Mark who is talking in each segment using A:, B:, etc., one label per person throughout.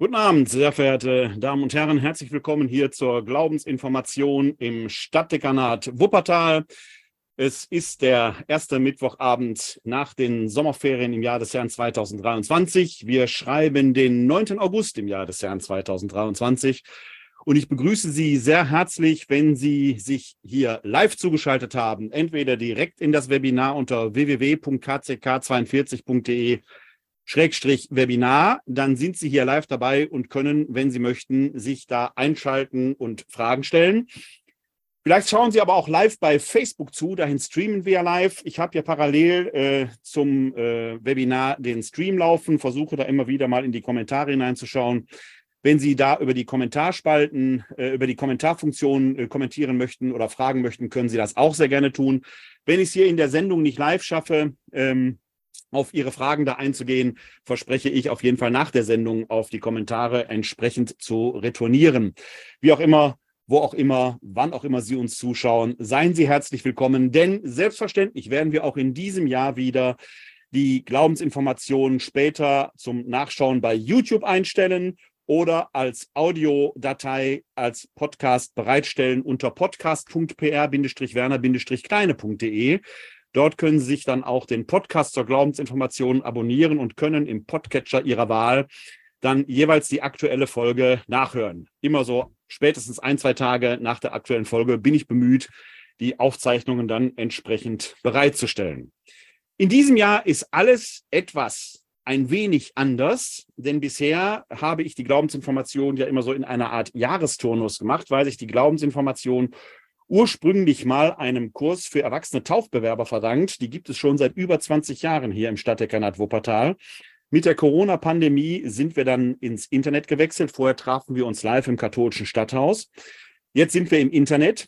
A: Guten Abend, sehr verehrte Damen und Herren. Herzlich willkommen hier zur Glaubensinformation im Stadtdekanat Wuppertal. Es ist der erste Mittwochabend nach den Sommerferien im Jahr des Herrn 2023. Wir schreiben den 9. August im Jahr des Herrn 2023. Und ich begrüße Sie sehr herzlich, wenn Sie sich hier live zugeschaltet haben, entweder direkt in das Webinar unter www.kck42.de Schrägstrich Webinar, dann sind Sie hier live dabei und können, wenn Sie möchten, sich da einschalten und Fragen stellen. Vielleicht schauen Sie aber auch live bei Facebook zu, dahin streamen wir live. Ich habe ja parallel äh, zum äh, Webinar den Stream laufen, versuche da immer wieder mal in die Kommentare hineinzuschauen. Wenn Sie da über die Kommentarspalten, äh, über die Kommentarfunktion äh, kommentieren möchten oder fragen möchten, können Sie das auch sehr gerne tun. Wenn ich es hier in der Sendung nicht live schaffe, ähm, auf Ihre Fragen da einzugehen, verspreche ich auf jeden Fall nach der Sendung auf die Kommentare entsprechend zu retournieren. Wie auch immer, wo auch immer, wann auch immer Sie uns zuschauen, seien Sie herzlich willkommen, denn selbstverständlich werden wir auch in diesem Jahr wieder die Glaubensinformationen später zum Nachschauen bei YouTube einstellen oder als Audiodatei, als Podcast bereitstellen unter podcast.pr-werner-kleine.de. Dort können Sie sich dann auch den Podcast zur Glaubensinformation abonnieren und können im Podcatcher Ihrer Wahl dann jeweils die aktuelle Folge nachhören. Immer so spätestens ein, zwei Tage nach der aktuellen Folge bin ich bemüht, die Aufzeichnungen dann entsprechend bereitzustellen. In diesem Jahr ist alles etwas ein wenig anders, denn bisher habe ich die Glaubensinformation ja immer so in einer Art Jahresturnus gemacht, weil sich die Glaubensinformation ursprünglich mal einem Kurs für erwachsene Taufbewerber verdankt. Die gibt es schon seit über 20 Jahren hier im Stadtdekanat Wuppertal. Mit der Corona-Pandemie sind wir dann ins Internet gewechselt. Vorher trafen wir uns live im katholischen Stadthaus. Jetzt sind wir im Internet,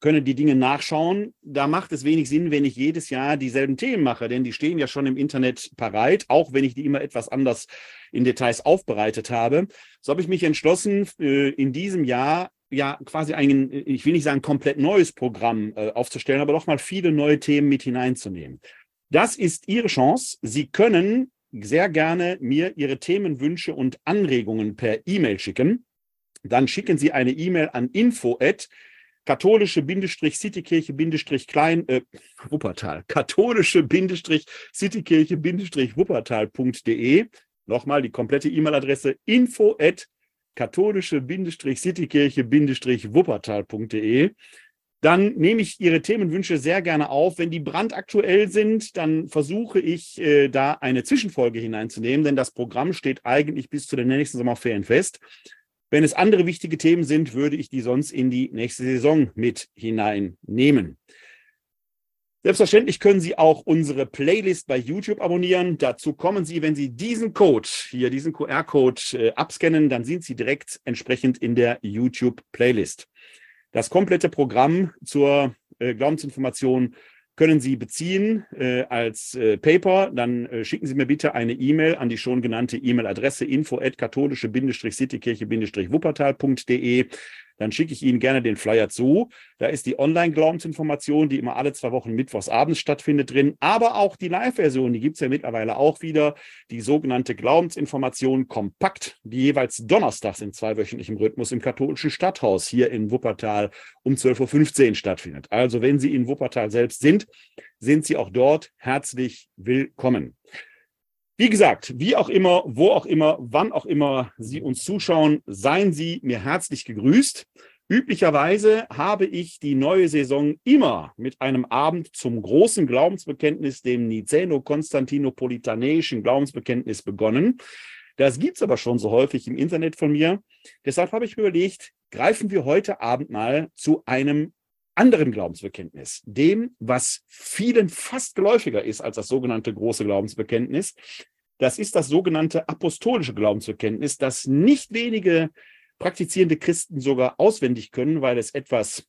A: können die Dinge nachschauen. Da macht es wenig Sinn, wenn ich jedes Jahr dieselben Themen mache, denn die stehen ja schon im Internet bereit, auch wenn ich die immer etwas anders in Details aufbereitet habe. So habe ich mich entschlossen, äh, in diesem Jahr ja quasi ein, ich will nicht sagen komplett neues Programm äh, aufzustellen, aber doch mal viele neue Themen mit hineinzunehmen. Das ist Ihre Chance. Sie können sehr gerne mir Ihre Themenwünsche und Anregungen per E-Mail schicken. Dann schicken Sie eine E-Mail an info at katholische-citykirche-klein, äh, Wuppertal, katholische-citykirche-wuppertal.de. Nochmal die komplette E-Mail-Adresse info at katholische-citykirche-wuppertal.de. Dann nehme ich Ihre Themenwünsche sehr gerne auf. Wenn die brandaktuell sind, dann versuche ich, äh, da eine Zwischenfolge hineinzunehmen, denn das Programm steht eigentlich bis zu den nächsten Sommerferien fest. Wenn es andere wichtige Themen sind, würde ich die sonst in die nächste Saison mit hineinnehmen. Selbstverständlich können Sie auch unsere Playlist bei YouTube abonnieren. Dazu kommen Sie, wenn Sie diesen Code, hier diesen QR-Code äh, abscannen, dann sind Sie direkt entsprechend in der YouTube-Playlist. Das komplette Programm zur äh, Glaubensinformation können Sie beziehen äh, als äh, Paper. Dann äh, schicken Sie mir bitte eine E-Mail an die schon genannte E-Mail-Adresse info at katholische-citykirche-wuppertal.de dann schicke ich Ihnen gerne den Flyer zu. Da ist die Online-Glaubensinformation, die immer alle zwei Wochen mittwochs abends stattfindet, drin. Aber auch die Live-Version, die gibt es ja mittlerweile auch wieder. Die sogenannte Glaubensinformation kompakt, die jeweils donnerstags in zweiwöchentlichem Rhythmus im katholischen Stadthaus hier in Wuppertal um 12.15 Uhr stattfindet. Also wenn Sie in Wuppertal selbst sind, sind Sie auch dort herzlich willkommen. Wie gesagt, wie auch immer, wo auch immer, wann auch immer Sie uns zuschauen, seien Sie mir herzlich gegrüßt. Üblicherweise habe ich die neue Saison immer mit einem Abend zum großen Glaubensbekenntnis, dem Niceno-Konstantinopolitanischen Glaubensbekenntnis begonnen. Das gibt es aber schon so häufig im Internet von mir. Deshalb habe ich mir überlegt, greifen wir heute Abend mal zu einem anderen Glaubensbekenntnis, dem, was vielen fast geläufiger ist als das sogenannte große Glaubensbekenntnis. Das ist das sogenannte apostolische Glaubensbekenntnis, das nicht wenige praktizierende Christen sogar auswendig können, weil es etwas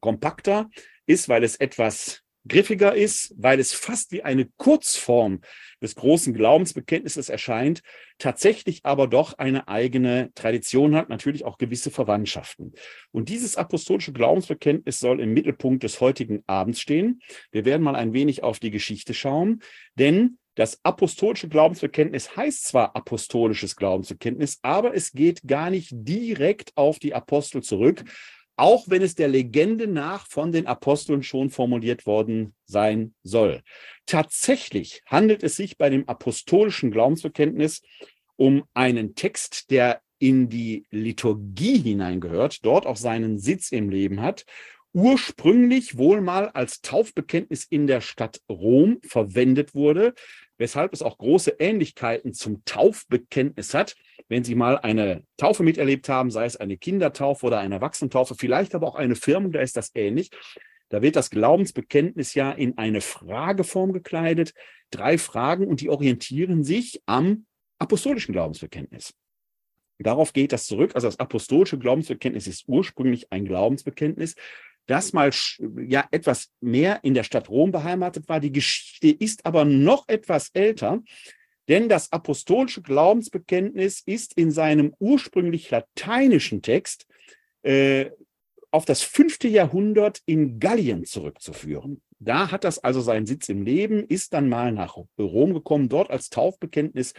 A: kompakter ist, weil es etwas griffiger ist, weil es fast wie eine Kurzform des großen Glaubensbekenntnisses erscheint, tatsächlich aber doch eine eigene Tradition hat, natürlich auch gewisse Verwandtschaften. Und dieses apostolische Glaubensbekenntnis soll im Mittelpunkt des heutigen Abends stehen. Wir werden mal ein wenig auf die Geschichte schauen, denn Das apostolische Glaubensbekenntnis heißt zwar apostolisches Glaubensbekenntnis, aber es geht gar nicht direkt auf die Apostel zurück, auch wenn es der Legende nach von den Aposteln schon formuliert worden sein soll. Tatsächlich handelt es sich bei dem apostolischen Glaubensbekenntnis um einen Text, der in die Liturgie hineingehört, dort auch seinen Sitz im Leben hat ursprünglich wohl mal als Taufbekenntnis in der Stadt Rom verwendet wurde, weshalb es auch große Ähnlichkeiten zum Taufbekenntnis hat. Wenn Sie mal eine Taufe miterlebt haben, sei es eine Kindertaufe oder eine Erwachsenentaufe, vielleicht aber auch eine Firmung, da ist das ähnlich. Da wird das Glaubensbekenntnis ja in eine Frageform gekleidet. Drei Fragen und die orientieren sich am apostolischen Glaubensbekenntnis. Darauf geht das zurück. Also das apostolische Glaubensbekenntnis ist ursprünglich ein Glaubensbekenntnis, das mal ja etwas mehr in der Stadt Rom beheimatet war. Die Geschichte ist aber noch etwas älter, denn das apostolische Glaubensbekenntnis ist in seinem ursprünglich lateinischen Text äh, auf das fünfte Jahrhundert in Gallien zurückzuführen. Da hat das also seinen Sitz im Leben, ist dann mal nach Rom gekommen, dort als Taufbekenntnis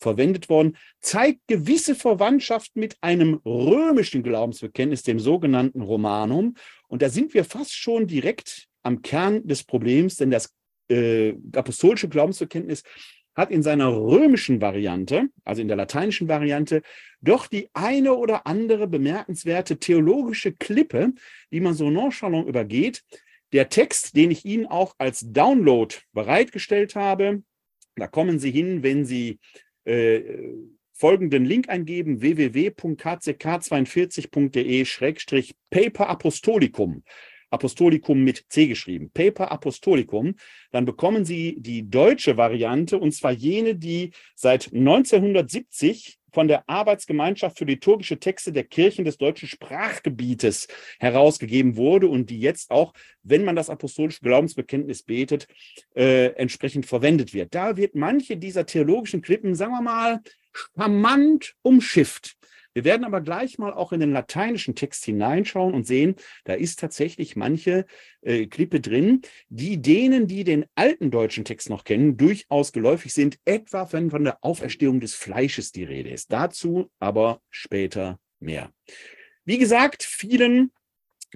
A: verwendet worden, zeigt gewisse Verwandtschaft mit einem römischen Glaubensbekenntnis, dem sogenannten Romanum. Und da sind wir fast schon direkt am Kern des Problems, denn das äh, apostolische Glaubensbekenntnis hat in seiner römischen Variante, also in der lateinischen Variante, doch die eine oder andere bemerkenswerte theologische Klippe, die man so nonchalant übergeht. Der Text, den ich Ihnen auch als Download bereitgestellt habe, da kommen Sie hin, wenn Sie äh, folgenden Link eingeben, www.kck42.de-paper Apostolicum mit C geschrieben, Paper Apostolicum, dann bekommen Sie die deutsche Variante und zwar jene, die seit 1970 von der Arbeitsgemeinschaft für liturgische Texte der Kirchen des deutschen Sprachgebietes herausgegeben wurde und die jetzt auch, wenn man das apostolische Glaubensbekenntnis betet, äh, entsprechend verwendet wird. Da wird manche dieser theologischen Klippen, sagen wir mal, charmant umschifft. Wir werden aber gleich mal auch in den lateinischen Text hineinschauen und sehen, da ist tatsächlich manche äh, Klippe drin, die denen, die den alten deutschen Text noch kennen, durchaus geläufig sind, etwa wenn von der Auferstehung des Fleisches die Rede ist. Dazu aber später mehr. Wie gesagt, vielen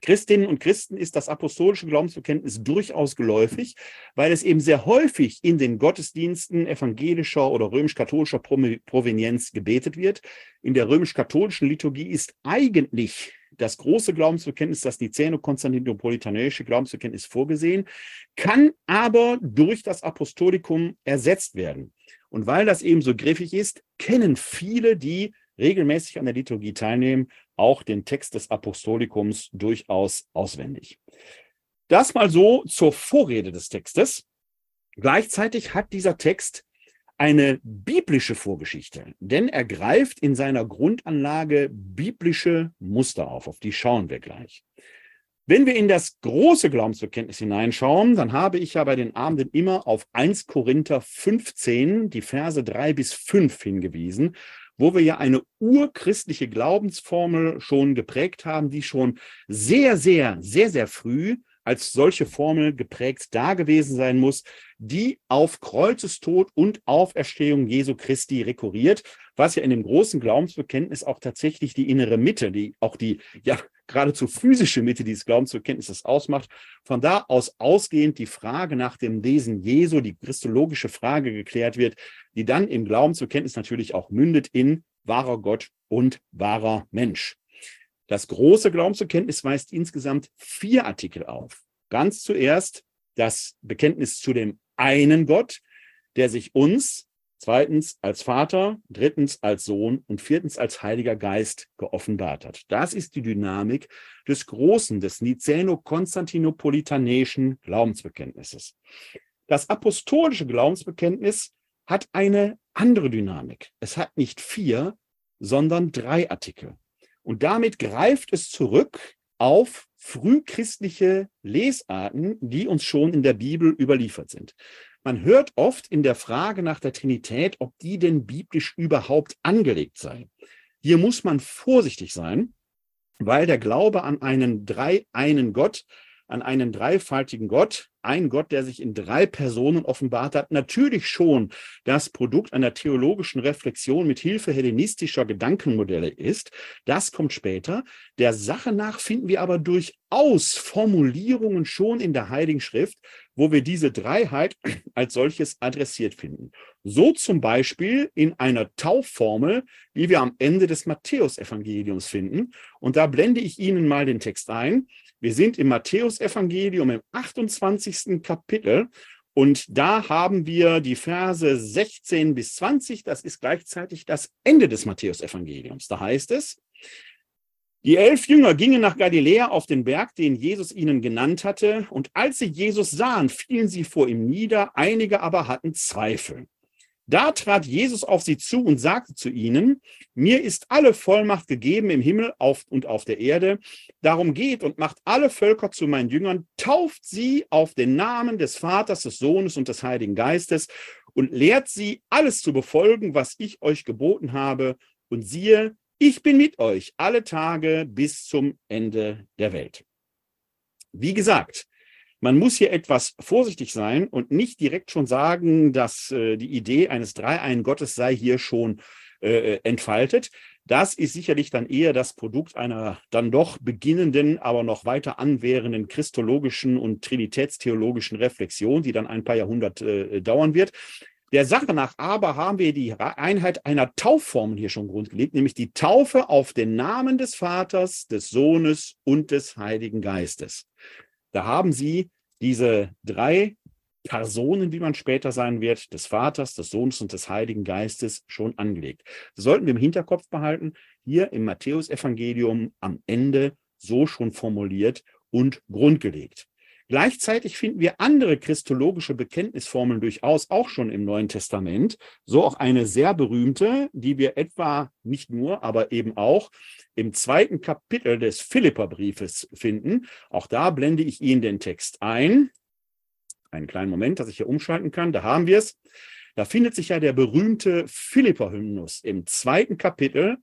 A: Christinnen und Christen ist das apostolische Glaubensbekenntnis durchaus geläufig, weil es eben sehr häufig in den Gottesdiensten evangelischer oder römisch-katholischer Provenienz gebetet wird. In der römisch-katholischen Liturgie ist eigentlich das große Glaubensbekenntnis, das Nicäno-Konstantinopolitanische Glaubensbekenntnis vorgesehen, kann aber durch das Apostolikum ersetzt werden. Und weil das eben so griffig ist, kennen viele, die regelmäßig an der Liturgie teilnehmen, auch den Text des Apostolikums durchaus auswendig. Das mal so zur Vorrede des Textes. Gleichzeitig hat dieser Text eine biblische Vorgeschichte, denn er greift in seiner Grundanlage biblische Muster auf, auf die schauen wir gleich. Wenn wir in das große Glaubensbekenntnis hineinschauen, dann habe ich ja bei den Abenden immer auf 1 Korinther 15, die Verse 3 bis 5 hingewiesen wo wir ja eine urchristliche Glaubensformel schon geprägt haben, die schon sehr, sehr, sehr, sehr früh als solche Formel geprägt da gewesen sein muss, die auf Kreuzestod und Auferstehung Jesu Christi rekurriert, was ja in dem großen Glaubensbekenntnis auch tatsächlich die innere Mitte, die auch die ja geradezu physische Mitte dieses Glaubensbekenntnisses ausmacht. Von da aus ausgehend die Frage nach dem Wesen Jesu, die christologische Frage geklärt wird, die dann im Glaubensbekenntnis natürlich auch mündet in wahrer Gott und wahrer Mensch. Das große Glaubensbekenntnis weist insgesamt vier Artikel auf. Ganz zuerst das Bekenntnis zu dem einen Gott, der sich uns zweitens als Vater, drittens als Sohn und viertens als Heiliger Geist geoffenbart hat. Das ist die Dynamik des großen, des Nicäno-Konstantinopolitanischen Glaubensbekenntnisses. Das apostolische Glaubensbekenntnis hat eine andere Dynamik. Es hat nicht vier, sondern drei Artikel. Und damit greift es zurück auf frühchristliche Lesarten, die uns schon in der Bibel überliefert sind. Man hört oft in der Frage nach der Trinität, ob die denn biblisch überhaupt angelegt sei. Hier muss man vorsichtig sein, weil der Glaube an einen dreieinen Gott an einen dreifaltigen Gott, ein Gott, der sich in drei Personen offenbart hat, natürlich schon das Produkt einer theologischen Reflexion mit Hilfe hellenistischer Gedankenmodelle ist. Das kommt später. Der Sache nach finden wir aber durchaus Formulierungen schon in der Heiligen Schrift, wo wir diese Dreiheit als solches adressiert finden. So zum Beispiel in einer Taufformel, die wir am Ende des Matthäusevangeliums finden. Und da blende ich Ihnen mal den Text ein. Wir sind im Matthäusevangelium im 28. Kapitel und da haben wir die Verse 16 bis 20. Das ist gleichzeitig das Ende des Matthäusevangeliums. Da heißt es, die elf Jünger gingen nach Galiläa auf den Berg, den Jesus ihnen genannt hatte, und als sie Jesus sahen, fielen sie vor ihm nieder, einige aber hatten Zweifel. Da trat Jesus auf sie zu und sagte zu ihnen, mir ist alle Vollmacht gegeben im Himmel auf und auf der Erde. Darum geht und macht alle Völker zu meinen Jüngern, tauft sie auf den Namen des Vaters, des Sohnes und des Heiligen Geistes und lehrt sie, alles zu befolgen, was ich euch geboten habe. Und siehe, ich bin mit euch alle Tage bis zum Ende der Welt. Wie gesagt, man muss hier etwas vorsichtig sein und nicht direkt schon sagen, dass äh, die Idee eines Dreiein Gottes sei hier schon äh, entfaltet. Das ist sicherlich dann eher das Produkt einer dann doch beginnenden, aber noch weiter anwährenden christologischen und trinitätstheologischen Reflexion, die dann ein paar Jahrhunderte äh, dauern wird. Der Sache nach aber haben wir die Einheit einer Taufformel hier schon grundgelegt, nämlich die Taufe auf den Namen des Vaters, des Sohnes und des Heiligen Geistes. Da haben Sie diese drei Personen, wie man später sein wird, des Vaters, des Sohnes und des Heiligen Geistes schon angelegt. Das sollten wir im Hinterkopf behalten, hier im Matthäusevangelium am Ende so schon formuliert und grundgelegt. Gleichzeitig finden wir andere christologische Bekenntnisformeln durchaus auch schon im Neuen Testament. So auch eine sehr berühmte, die wir etwa nicht nur, aber eben auch im zweiten Kapitel des Philipperbriefes finden. Auch da blende ich Ihnen den Text ein. Einen kleinen Moment, dass ich hier umschalten kann. Da haben wir es. Da findet sich ja der berühmte Philipper-Hymnus im zweiten Kapitel,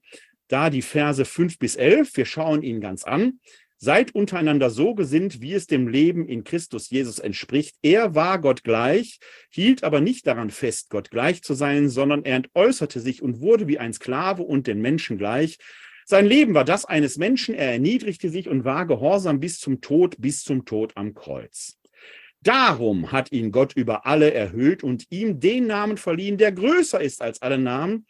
A: da die Verse 5 bis 11. Wir schauen ihn ganz an. Seid untereinander so gesinnt, wie es dem Leben in Christus Jesus entspricht. Er war Gott gleich, hielt aber nicht daran fest, Gott gleich zu sein, sondern er entäußerte sich und wurde wie ein Sklave und den Menschen gleich. Sein Leben war das eines Menschen, er erniedrigte sich und war gehorsam bis zum Tod, bis zum Tod am Kreuz. Darum hat ihn Gott über alle erhöht und ihm den Namen verliehen, der größer ist als alle Namen,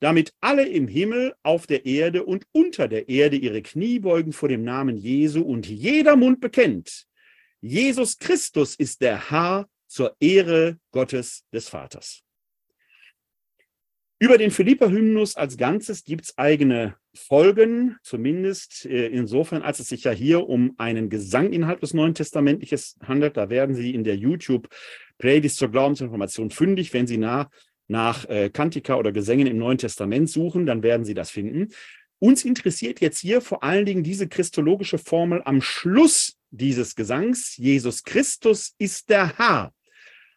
A: damit alle im Himmel, auf der Erde und unter der Erde ihre Knie beugen vor dem Namen Jesu und jeder Mund bekennt, Jesus Christus ist der Herr zur Ehre Gottes des Vaters. Über den Philipper-Hymnus als Ganzes gibt es eigene Folgen, zumindest äh, insofern, als es sich ja hier um einen Gesang innerhalb des Neuen Testamentliches handelt. Da werden Sie in der YouTube-Playlist zur Glaubensinformation fündig, wenn Sie nah nach äh, Kantika oder Gesängen im Neuen Testament suchen, dann werden Sie das finden. Uns interessiert jetzt hier vor allen Dingen diese christologische Formel am Schluss dieses Gesangs. Jesus Christus ist der Herr.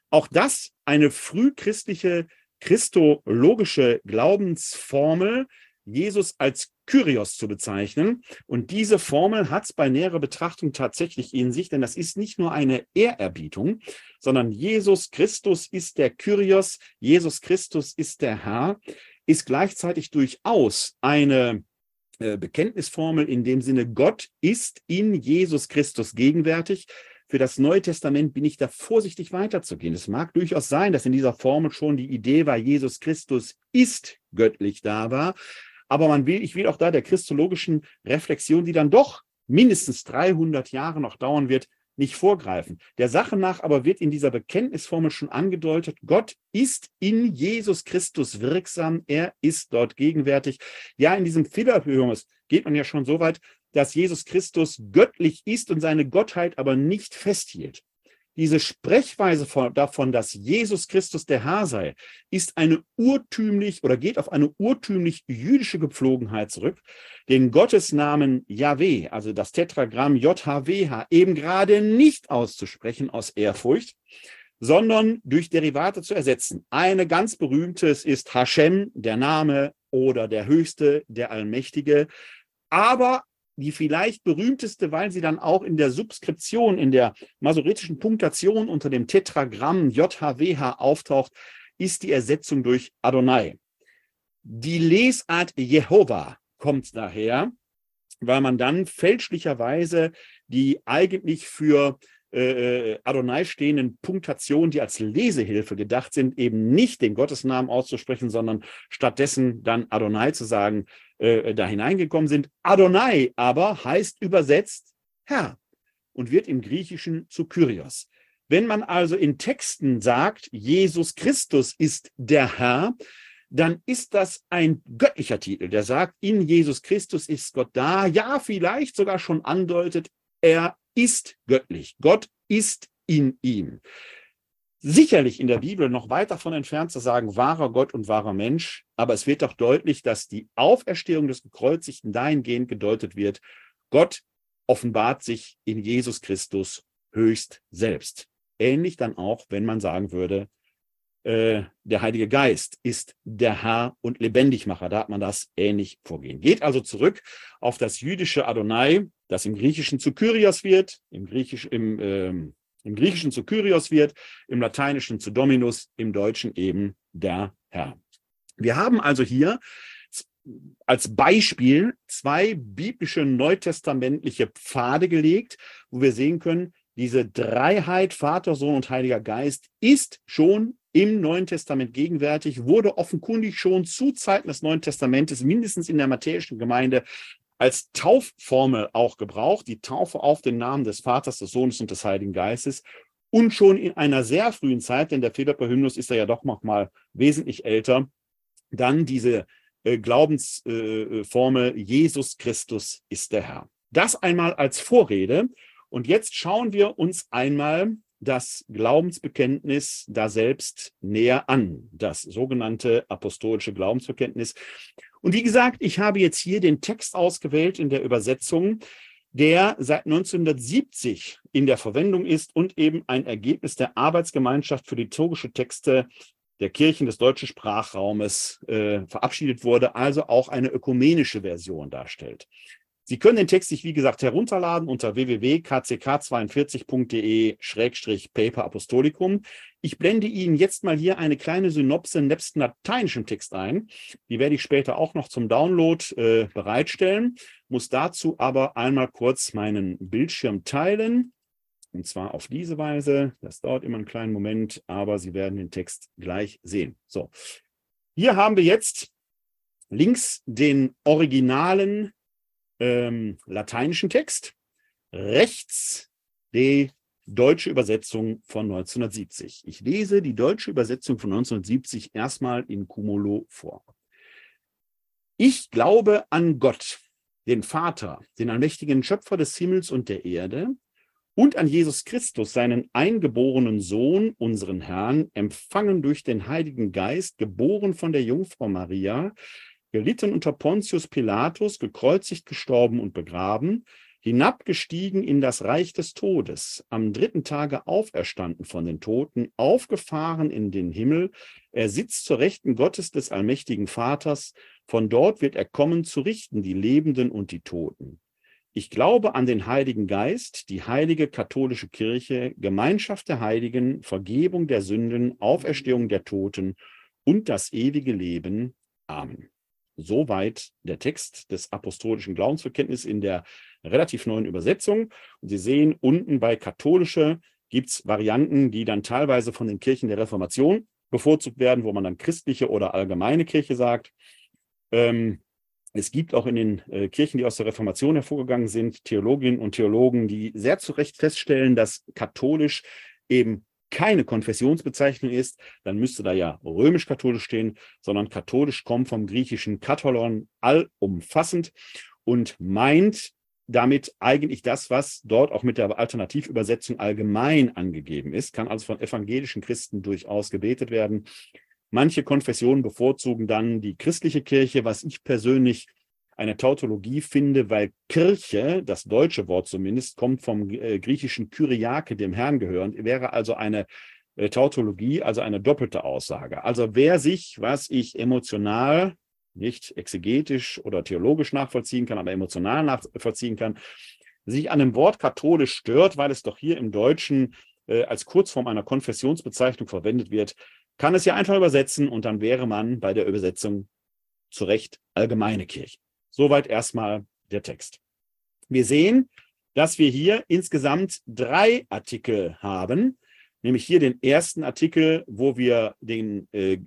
A: Auch das eine frühchristliche christologische Glaubensformel, Jesus als Kyrios zu bezeichnen. Und diese Formel hat es bei näherer Betrachtung tatsächlich in sich, denn das ist nicht nur eine Ehrerbietung, sondern Jesus Christus ist der Kyrios, Jesus Christus ist der Herr, ist gleichzeitig durchaus eine äh, Bekenntnisformel in dem Sinne, Gott ist in Jesus Christus gegenwärtig. Für das Neue Testament bin ich da vorsichtig weiterzugehen. Es mag durchaus sein, dass in dieser Formel schon die Idee war, Jesus Christus ist göttlich da war. Aber man will, ich will auch da der christologischen Reflexion, die dann doch mindestens 300 Jahre noch dauern wird, nicht vorgreifen. Der Sache nach aber wird in dieser Bekenntnisformel schon angedeutet, Gott ist in Jesus Christus wirksam, er ist dort gegenwärtig. Ja, in diesem Philipperhörungs geht man ja schon so weit, dass Jesus Christus göttlich ist und seine Gottheit aber nicht festhielt. Diese Sprechweise von, davon, dass Jesus Christus der Herr sei, ist eine urtümlich oder geht auf eine urtümlich jüdische Gepflogenheit zurück, den Gottesnamen Yahweh, also das Tetragramm JHWH, eben gerade nicht auszusprechen aus Ehrfurcht, sondern durch Derivate zu ersetzen. Eine ganz berühmte ist Hashem, der Name oder der Höchste, der Allmächtige. Aber die vielleicht berühmteste, weil sie dann auch in der Subskription, in der masoretischen Punktation unter dem Tetragramm JHWH auftaucht, ist die Ersetzung durch Adonai. Die Lesart Jehova kommt daher, weil man dann fälschlicherweise die eigentlich für äh, äh, Adonai stehenden Punktationen, die als Lesehilfe gedacht sind, eben nicht den Gottesnamen auszusprechen, sondern stattdessen dann Adonai zu sagen, äh, da hineingekommen sind. Adonai aber heißt übersetzt Herr und wird im Griechischen zu Kyrios. Wenn man also in Texten sagt, Jesus Christus ist der Herr, dann ist das ein göttlicher Titel, der sagt, in Jesus Christus ist Gott da, ja, vielleicht sogar schon andeutet, er ist göttlich. Gott ist in ihm. Sicherlich in der Bibel noch weit davon entfernt zu sagen, wahrer Gott und wahrer Mensch, aber es wird doch deutlich, dass die Auferstehung des Gekreuzigten dahingehend gedeutet wird, Gott offenbart sich in Jesus Christus höchst selbst. Ähnlich dann auch, wenn man sagen würde, äh, der Heilige Geist ist der Herr und Lebendigmacher. Da hat man das ähnlich vorgehen. Geht also zurück auf das jüdische Adonai, das im Griechischen zu Kyrios wird, im, Griechisch, im, ähm, im Griechischen zu Kyrios wird, im Lateinischen zu Dominus, im Deutschen eben der Herr. Wir haben also hier als Beispiel zwei biblische neutestamentliche Pfade gelegt, wo wir sehen können, diese Dreiheit, Vater, Sohn und Heiliger Geist, ist schon im Neuen Testament gegenwärtig, wurde offenkundig schon zu Zeiten des Neuen Testamentes, mindestens in der matthäischen Gemeinde, als Taufformel auch gebraucht, die Taufe auf den Namen des Vaters, des Sohnes und des Heiligen Geistes. Und schon in einer sehr frühen Zeit, denn der Philipper Hymnus ist ja doch noch mal wesentlich älter, dann diese äh, Glaubensformel äh, Jesus Christus ist der Herr. Das einmal als Vorrede. Und jetzt schauen wir uns einmal das Glaubensbekenntnis da selbst näher an, das sogenannte apostolische Glaubensbekenntnis. Und wie gesagt, ich habe jetzt hier den Text ausgewählt in der Übersetzung, der seit 1970 in der Verwendung ist und eben ein Ergebnis der Arbeitsgemeinschaft für liturgische Texte der Kirchen des deutschen Sprachraumes äh, verabschiedet wurde, also auch eine ökumenische Version darstellt. Sie können den Text sich, wie gesagt, herunterladen unter www.kck42.de-paper apostolicum. Ich blende Ihnen jetzt mal hier eine kleine Synopse nebst lateinischem Text ein. Die werde ich später auch noch zum Download äh, bereitstellen, muss dazu aber einmal kurz meinen Bildschirm teilen. Und zwar auf diese Weise. Das dauert immer einen kleinen Moment, aber Sie werden den Text gleich sehen. So, hier haben wir jetzt links den originalen ähm, lateinischen Text, rechts die deutsche Übersetzung von 1970. Ich lese die deutsche Übersetzung von 1970 erstmal in Cumulo vor. Ich glaube an Gott, den Vater, den allmächtigen Schöpfer des Himmels und der Erde, und an Jesus Christus, seinen eingeborenen Sohn, unseren Herrn, empfangen durch den Heiligen Geist, geboren von der Jungfrau Maria, gelitten unter Pontius Pilatus, gekreuzigt, gestorben und begraben, hinabgestiegen in das Reich des Todes, am dritten Tage auferstanden von den Toten, aufgefahren in den Himmel, er sitzt zur Rechten Gottes des allmächtigen Vaters, von dort wird er kommen zu richten die Lebenden und die Toten. Ich glaube an den Heiligen Geist, die heilige katholische Kirche, Gemeinschaft der Heiligen, Vergebung der Sünden, Auferstehung der Toten und das ewige Leben. Amen. Soweit der Text des apostolischen Glaubensbekenntnisses in der relativ neuen Übersetzung. Und Sie sehen unten bei katholische gibt es Varianten, die dann teilweise von den Kirchen der Reformation bevorzugt werden, wo man dann christliche oder allgemeine Kirche sagt. Ähm, es gibt auch in den äh, Kirchen, die aus der Reformation hervorgegangen sind, Theologinnen und Theologen, die sehr zu Recht feststellen, dass katholisch eben keine Konfessionsbezeichnung ist, dann müsste da ja römisch-katholisch stehen, sondern katholisch kommt vom griechischen Katholon allumfassend und meint damit eigentlich das, was dort auch mit der Alternativübersetzung allgemein angegeben ist, kann also von evangelischen Christen durchaus gebetet werden. Manche Konfessionen bevorzugen dann die christliche Kirche, was ich persönlich eine Tautologie finde, weil Kirche, das deutsche Wort zumindest, kommt vom äh, griechischen Kyriake, dem Herrn gehörend, wäre also eine äh, Tautologie, also eine doppelte Aussage. Also wer sich, was ich emotional nicht exegetisch oder theologisch nachvollziehen kann, aber emotional nachvollziehen kann, sich an dem Wort katholisch stört, weil es doch hier im Deutschen äh, als Kurzform einer Konfessionsbezeichnung verwendet wird, kann es ja einfach übersetzen und dann wäre man bei der Übersetzung zu Recht allgemeine Kirche. Soweit erstmal der Text. Wir sehen, dass wir hier insgesamt drei Artikel haben, nämlich hier den ersten Artikel, wo wir den äh,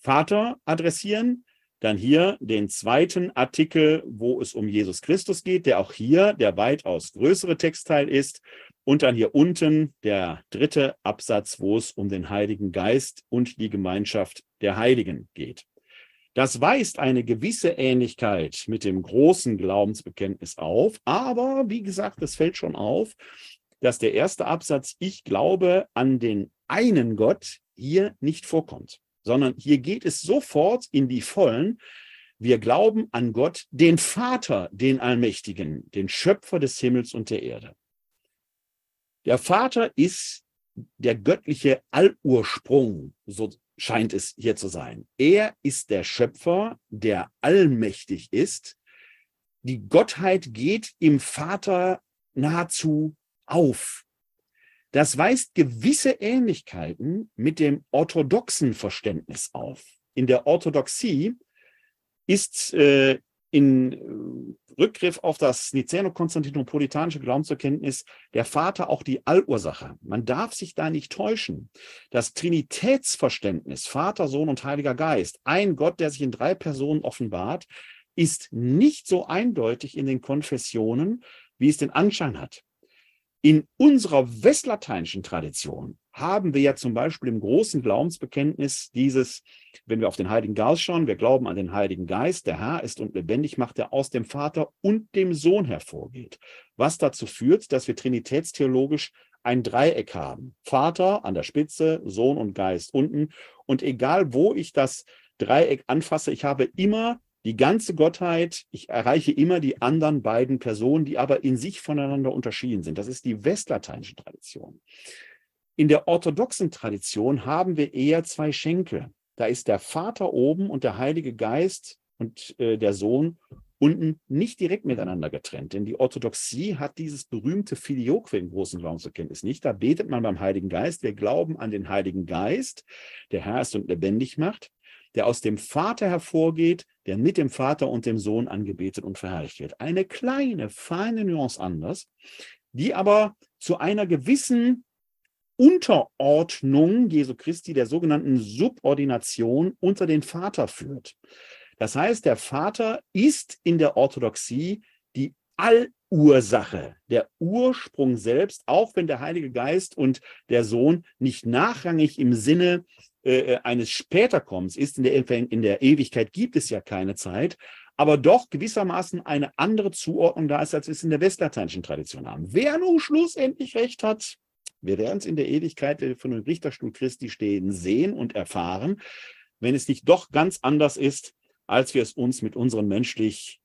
A: Vater adressieren, dann hier den zweiten Artikel, wo es um Jesus Christus geht, der auch hier der weitaus größere Textteil ist. Und dann hier unten der dritte Absatz, wo es um den Heiligen Geist und die Gemeinschaft der Heiligen geht. Das weist eine gewisse Ähnlichkeit mit dem großen Glaubensbekenntnis auf, aber wie gesagt, es fällt schon auf, dass der erste Absatz, ich glaube an den einen Gott, hier nicht vorkommt sondern hier geht es sofort in die Vollen. Wir glauben an Gott, den Vater, den Allmächtigen, den Schöpfer des Himmels und der Erde. Der Vater ist der göttliche Allursprung, so scheint es hier zu sein. Er ist der Schöpfer, der allmächtig ist. Die Gottheit geht im Vater nahezu auf. Das weist gewisse Ähnlichkeiten mit dem orthodoxen Verständnis auf. In der Orthodoxie ist äh, in äh, Rückgriff auf das Nicäno-Konstantinopolitanische Glaubenserkenntnis der Vater auch die Allursache. Man darf sich da nicht täuschen. Das Trinitätsverständnis, Vater, Sohn und Heiliger Geist, ein Gott, der sich in drei Personen offenbart, ist nicht so eindeutig in den Konfessionen, wie es den Anschein hat. In unserer westlateinischen Tradition haben wir ja zum Beispiel im großen Glaubensbekenntnis dieses, wenn wir auf den Heiligen Geist schauen, wir glauben an den Heiligen Geist, der Herr ist und lebendig macht, der aus dem Vater und dem Sohn hervorgeht. Was dazu führt, dass wir trinitätstheologisch ein Dreieck haben. Vater an der Spitze, Sohn und Geist unten. Und egal, wo ich das Dreieck anfasse, ich habe immer die ganze Gottheit, ich erreiche immer die anderen beiden Personen, die aber in sich voneinander unterschieden sind. Das ist die westlateinische Tradition. In der orthodoxen Tradition haben wir eher zwei Schenkel. Da ist der Vater oben und der Heilige Geist und äh, der Sohn unten nicht direkt miteinander getrennt. Denn die Orthodoxie hat dieses berühmte Filioque im großen Glaubenserkenntnis nicht. Da betet man beim Heiligen Geist. Wir glauben an den Heiligen Geist, der Herr ist und lebendig macht der aus dem Vater hervorgeht, der mit dem Vater und dem Sohn angebetet und verherrlicht wird. Eine kleine, feine Nuance anders, die aber zu einer gewissen Unterordnung Jesu Christi, der sogenannten Subordination unter den Vater führt. Das heißt, der Vater ist in der Orthodoxie die Allursache, der Ursprung selbst, auch wenn der Heilige Geist und der Sohn nicht nachrangig im Sinne äh, äh, eines Späterkommens ist. In der, in der Ewigkeit gibt es ja keine Zeit, aber doch gewissermaßen eine andere Zuordnung da ist, als wir es in der westlateinischen Tradition haben. Wer nun schlussendlich recht hat, wir werden es in der Ewigkeit von dem Richterstuhl Christi stehen, sehen und erfahren, wenn es nicht doch ganz anders ist, als wir es uns mit unseren menschlich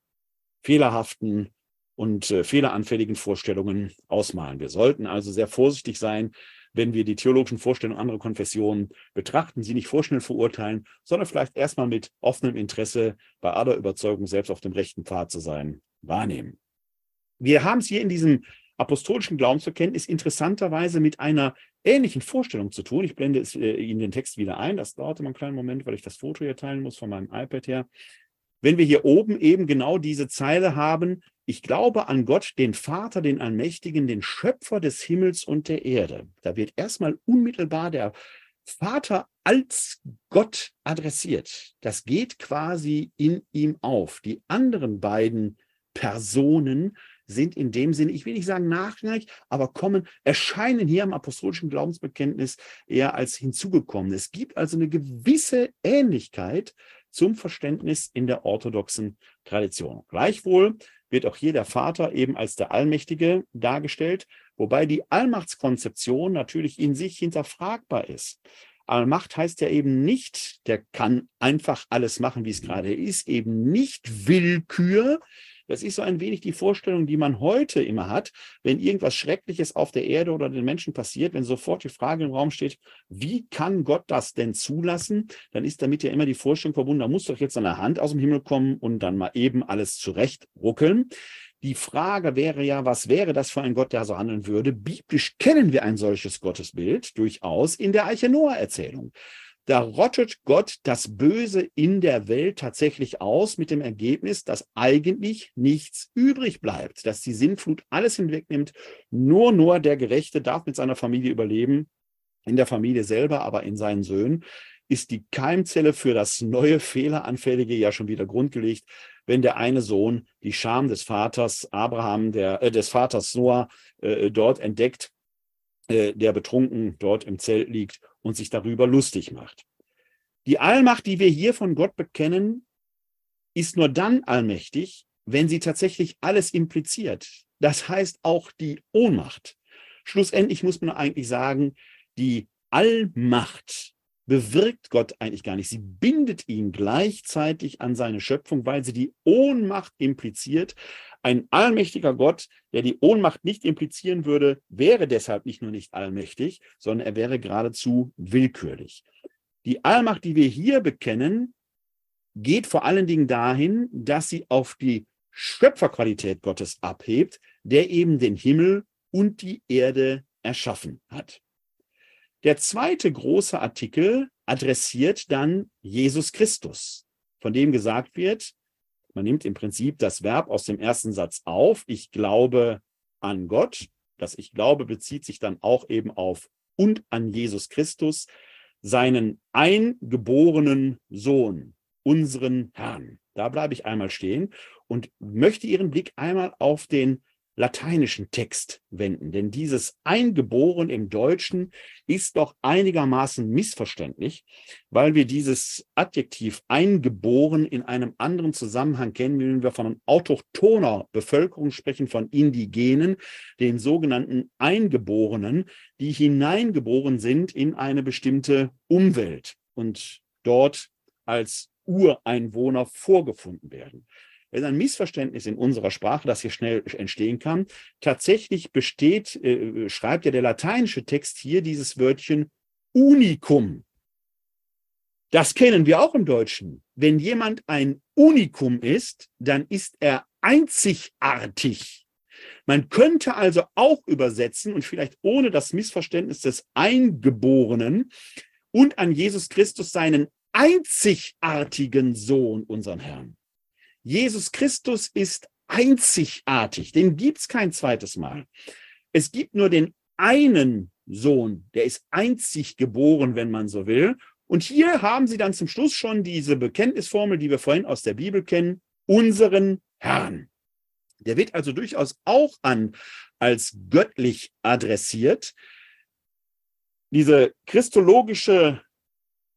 A: fehlerhaften und äh, fehleranfälligen Vorstellungen ausmalen. Wir sollten also sehr vorsichtig sein, wenn wir die theologischen Vorstellungen anderer Konfessionen betrachten, sie nicht vorschnell verurteilen, sondern vielleicht erstmal mit offenem Interesse bei aller Überzeugung selbst auf dem rechten Pfad zu sein, wahrnehmen. Wir haben es hier in diesem apostolischen Glaubensverkenntnis interessanterweise mit einer ähnlichen Vorstellung zu tun. Ich blende es, äh, Ihnen den Text wieder ein. Das dauert immer einen kleinen Moment, weil ich das Foto hier teilen muss von meinem iPad her. Wenn wir hier oben eben genau diese Zeile haben, ich glaube an Gott, den Vater, den Allmächtigen, den Schöpfer des Himmels und der Erde. Da wird erstmal unmittelbar der Vater als Gott adressiert. Das geht quasi in ihm auf. Die anderen beiden Personen sind in dem Sinne, ich will nicht sagen nachrangig, aber kommen, erscheinen hier im apostolischen Glaubensbekenntnis eher als hinzugekommen. Es gibt also eine gewisse Ähnlichkeit zum Verständnis in der orthodoxen Tradition. Gleichwohl wird auch hier der Vater eben als der Allmächtige dargestellt, wobei die Allmachtskonzeption natürlich in sich hinterfragbar ist. Allmacht heißt ja eben nicht, der kann einfach alles machen, wie es gerade ist, eben nicht Willkür, Das ist so ein wenig die Vorstellung, die man heute immer hat, wenn irgendwas Schreckliches auf der Erde oder den Menschen passiert, wenn sofort die Frage im Raum steht, wie kann Gott das denn zulassen? Dann ist damit ja immer die Vorstellung verbunden, da muss doch jetzt eine Hand aus dem Himmel kommen und dann mal eben alles zurecht ruckeln. Die Frage wäre ja, was wäre das für ein Gott, der so handeln würde? Biblisch kennen wir ein solches Gottesbild durchaus in der Eiche Noah-Erzählung. Da rottet Gott das Böse in der Welt tatsächlich aus mit dem Ergebnis, dass eigentlich nichts übrig bleibt, dass die Sintflut alles hinwegnimmt. Nur, nur der Gerechte darf mit seiner Familie überleben, in der Familie selber, aber in seinen Söhnen ist die Keimzelle für das neue Fehleranfällige ja schon wieder grundgelegt, wenn der eine Sohn die Scham des Vaters Abraham, der, äh, des Vaters Noah äh, dort entdeckt, äh, der betrunken dort im Zelt liegt und sich darüber lustig macht. Die Allmacht, die wir hier von Gott bekennen, ist nur dann allmächtig, wenn sie tatsächlich alles impliziert. Das heißt auch die Ohnmacht. Schlussendlich muss man eigentlich sagen, die Allmacht bewirkt Gott eigentlich gar nicht. Sie bindet ihn gleichzeitig an seine Schöpfung, weil sie die Ohnmacht impliziert. Ein allmächtiger Gott, der die Ohnmacht nicht implizieren würde, wäre deshalb nicht nur nicht allmächtig, sondern er wäre geradezu willkürlich. Die Allmacht, die wir hier bekennen, geht vor allen Dingen dahin, dass sie auf die Schöpferqualität Gottes abhebt, der eben den Himmel und die Erde erschaffen hat. Der zweite große Artikel adressiert dann Jesus Christus, von dem gesagt wird, man nimmt im Prinzip das Verb aus dem ersten Satz auf, ich glaube an Gott. Das Ich glaube bezieht sich dann auch eben auf und an Jesus Christus, seinen eingeborenen Sohn, unseren Herrn. Da bleibe ich einmal stehen und möchte Ihren Blick einmal auf den lateinischen Text wenden. Denn dieses Eingeboren im Deutschen ist doch einigermaßen missverständlich, weil wir dieses Adjektiv eingeboren in einem anderen Zusammenhang kennen, wenn wir von autochthoner Bevölkerung sprechen, von Indigenen, den sogenannten Eingeborenen, die hineingeboren sind in eine bestimmte Umwelt und dort als Ureinwohner vorgefunden werden ist ein Missverständnis in unserer Sprache, das hier schnell entstehen kann. Tatsächlich besteht, äh, schreibt ja der lateinische Text hier dieses Wörtchen Unikum. Das kennen wir auch im Deutschen. Wenn jemand ein Unikum ist, dann ist er einzigartig. Man könnte also auch übersetzen und vielleicht ohne das Missverständnis des Eingeborenen und an Jesus Christus seinen einzigartigen Sohn, unseren Herrn. Jesus Christus ist einzigartig, den gibt es kein zweites Mal. Es gibt nur den einen Sohn, der ist einzig geboren, wenn man so will. Und hier haben Sie dann zum Schluss schon diese Bekenntnisformel, die wir vorhin aus der Bibel kennen, unseren Herrn. Der wird also durchaus auch an als göttlich adressiert. Diese christologische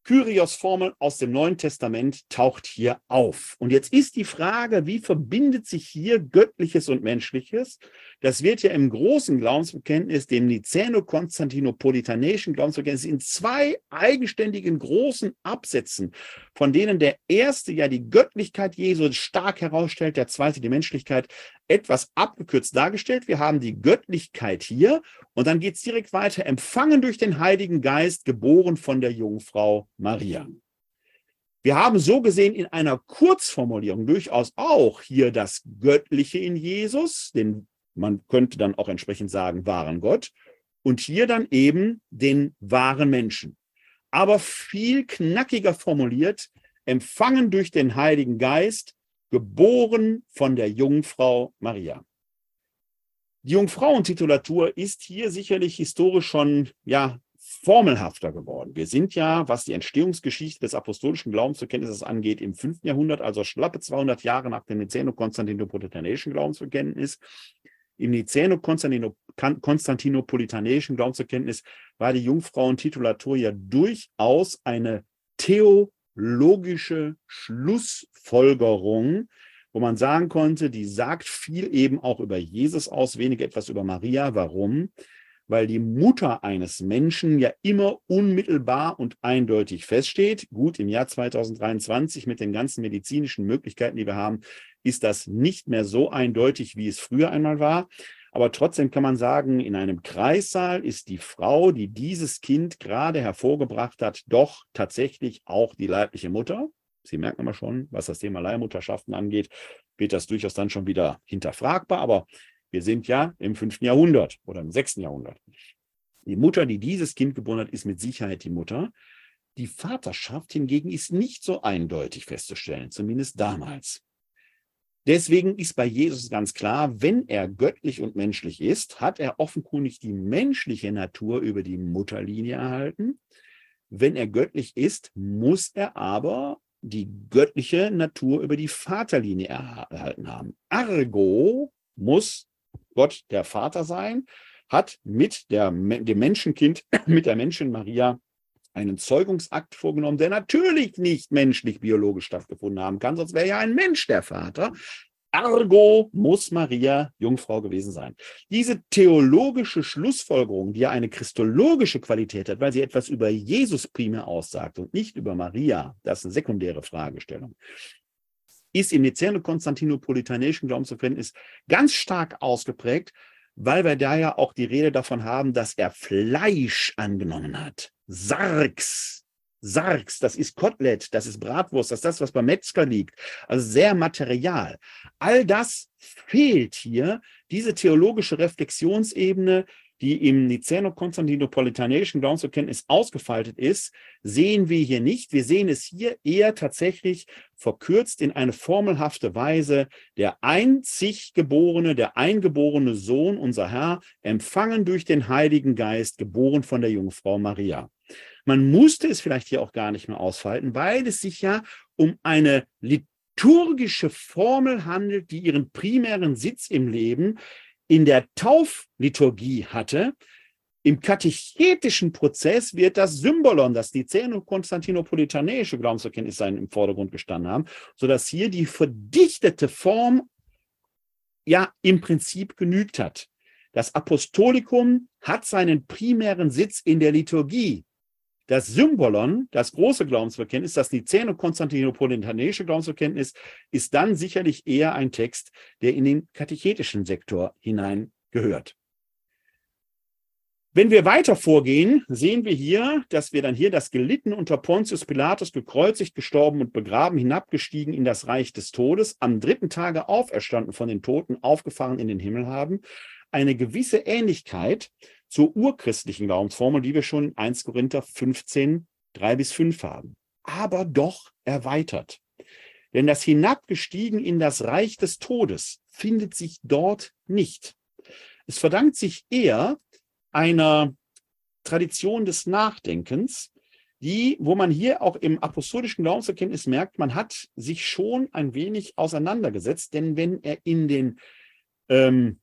A: Kyrios-Formel aus dem Neuen Testament taucht hier auf. Und jetzt ist die Frage, wie verbindet sich hier Göttliches und Menschliches? Das wird ja im großen Glaubensbekenntnis, dem Nicäno-Konstantinopolitanischen Glaubensbekenntnis, in zwei eigenständigen großen Absätzen, von denen der erste ja die Göttlichkeit Jesu stark herausstellt, der zweite die Menschlichkeit, etwas abgekürzt dargestellt. Wir haben die Göttlichkeit hier und dann geht es direkt weiter. Empfangen durch den Heiligen Geist, geboren von der Jungfrau Maria. Wir haben so gesehen in einer Kurzformulierung durchaus auch hier das Göttliche in Jesus, den man könnte dann auch entsprechend sagen, wahren Gott, und hier dann eben den wahren Menschen. Aber viel knackiger formuliert, empfangen durch den Heiligen Geist, geboren von der Jungfrau Maria. Die Jungfrauentitulatur ist hier sicherlich historisch schon ja formelhafter geworden. Wir sind ja, was die Entstehungsgeschichte des apostolischen Glaubensbekenntnisses angeht, im 5. Jahrhundert, also schlappe 200 Jahre nach dem Nicäno-Konstantinopolitanischen Glaubensbekenntnis. Im Nicäno-Konstantinopolitanischen Glaubensbekenntnis war die Jungfrauentitulatur ja durchaus eine Theo logische Schlussfolgerung, wo man sagen konnte, die sagt viel eben auch über Jesus aus, weniger etwas über Maria. Warum? weil die Mutter eines Menschen ja immer unmittelbar und eindeutig feststeht. Gut, im Jahr 2023 mit den ganzen medizinischen Möglichkeiten, die wir haben, ist das nicht mehr so eindeutig, wie es früher einmal war. Aber trotzdem kann man sagen, in einem Kreissaal ist die Frau, die dieses Kind gerade hervorgebracht hat, doch tatsächlich auch die leibliche Mutter. Sie merken aber schon, was das Thema Leihmutterschaften angeht, wird das durchaus dann schon wieder hinterfragbar. Aber wir sind ja im fünften Jahrhundert oder im sechsten Jahrhundert. Die Mutter, die dieses Kind geboren hat, ist mit Sicherheit die Mutter. Die Vaterschaft hingegen ist nicht so eindeutig festzustellen, zumindest damals. Deswegen ist bei Jesus ganz klar, wenn er göttlich und menschlich ist, hat er offenkundig die menschliche Natur über die Mutterlinie erhalten. Wenn er göttlich ist, muss er aber die göttliche Natur über die Vaterlinie erhalten haben. Ergo muss Gott der Vater sein, hat mit der, dem Menschenkind, mit der Menschen Maria einen Zeugungsakt vorgenommen, der natürlich nicht menschlich biologisch stattgefunden haben kann, sonst wäre ja ein Mensch der Vater. Ergo muss Maria Jungfrau gewesen sein. Diese theologische Schlussfolgerung, die ja eine christologische Qualität hat, weil sie etwas über Jesus primär aussagt und nicht über Maria, das ist eine sekundäre Fragestellung, ist im Niceno-Konstantinopolitanischen Glaubensverständnis ganz stark ausgeprägt, weil wir da ja auch die Rede davon haben, dass er Fleisch angenommen hat. Sarx, Sargs, das ist Kotelett, das ist Bratwurst, das ist das, was beim Metzger liegt. Also sehr material. All das fehlt hier, diese theologische Reflexionsebene, die im Niceno-Konstantinopolitanischen Glaubensbekenntnis ausgefaltet ist, sehen wir hier nicht. Wir sehen es hier eher tatsächlich verkürzt in eine formelhafte Weise. Der einzig geborene, der eingeborene Sohn, unser Herr, empfangen durch den Heiligen Geist, geboren von der Jungfrau Maria. Man musste es vielleicht hier auch gar nicht mehr ausfalten, weil es sich ja um eine liturgische Formel handelt, die ihren primären Sitz im Leben in der Taufliturgie hatte. Im katechetischen Prozess wird das Symbolon, das Niceno-Konstantinopolitanische Glaubenserkenntnis sein, im Vordergrund gestanden haben, sodass hier die verdichtete Form ja im Prinzip genügt hat. Das Apostolikum hat seinen primären Sitz in der Liturgie. Das Symbolon, das große Glaubensbekenntnis, das Niceno-Konstantinopolitanische Glaubensbekenntnis, ist dann sicherlich eher ein Text, der in den katechetischen Sektor hineingehört. Wenn wir weiter vorgehen, sehen wir hier, dass wir dann hier das gelitten unter Pontius Pilatus, gekreuzigt, gestorben und begraben, hinabgestiegen in das Reich des Todes, am dritten Tage auferstanden von den Toten, aufgefahren in den Himmel haben, eine gewisse Ähnlichkeit zur urchristlichen Glaubensformel, die wir schon in 1 Korinther 15, 3 bis 5 haben. Aber doch erweitert. Denn das Hinabgestiegen in das Reich des Todes findet sich dort nicht. Es verdankt sich eher einer Tradition des Nachdenkens, die, wo man hier auch im apostolischen Glaubenserkenntnis merkt, man hat sich schon ein wenig auseinandergesetzt, denn wenn er in den ähm,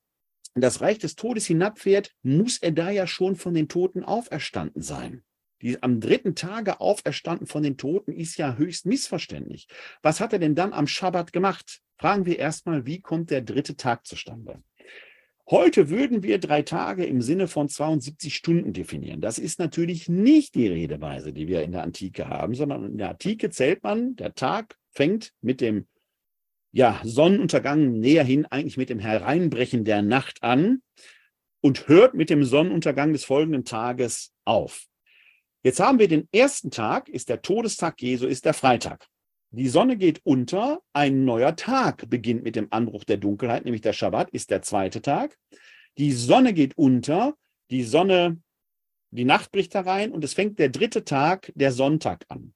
A: das Reich des Todes hinabfährt, muss er da ja schon von den Toten auferstanden sein. Die am dritten Tage auferstanden von den Toten ist ja höchst missverständlich. Was hat er denn dann am Schabbat gemacht? Fragen wir erstmal, wie kommt der dritte Tag zustande? Heute würden wir drei Tage im Sinne von 72 Stunden definieren. Das ist natürlich nicht die Redeweise, die wir in der Antike haben, sondern in der Antike zählt man, der Tag fängt mit dem ja, Sonnenuntergang näher hin eigentlich mit dem Hereinbrechen der Nacht an und hört mit dem Sonnenuntergang des folgenden Tages auf. Jetzt haben wir den ersten Tag, ist der Todestag Jesu, ist der Freitag. Die Sonne geht unter, ein neuer Tag beginnt mit dem Anbruch der Dunkelheit, nämlich der Schabbat ist der zweite Tag. Die Sonne geht unter, die Sonne, die Nacht bricht herein und es fängt der dritte Tag, der Sonntag an.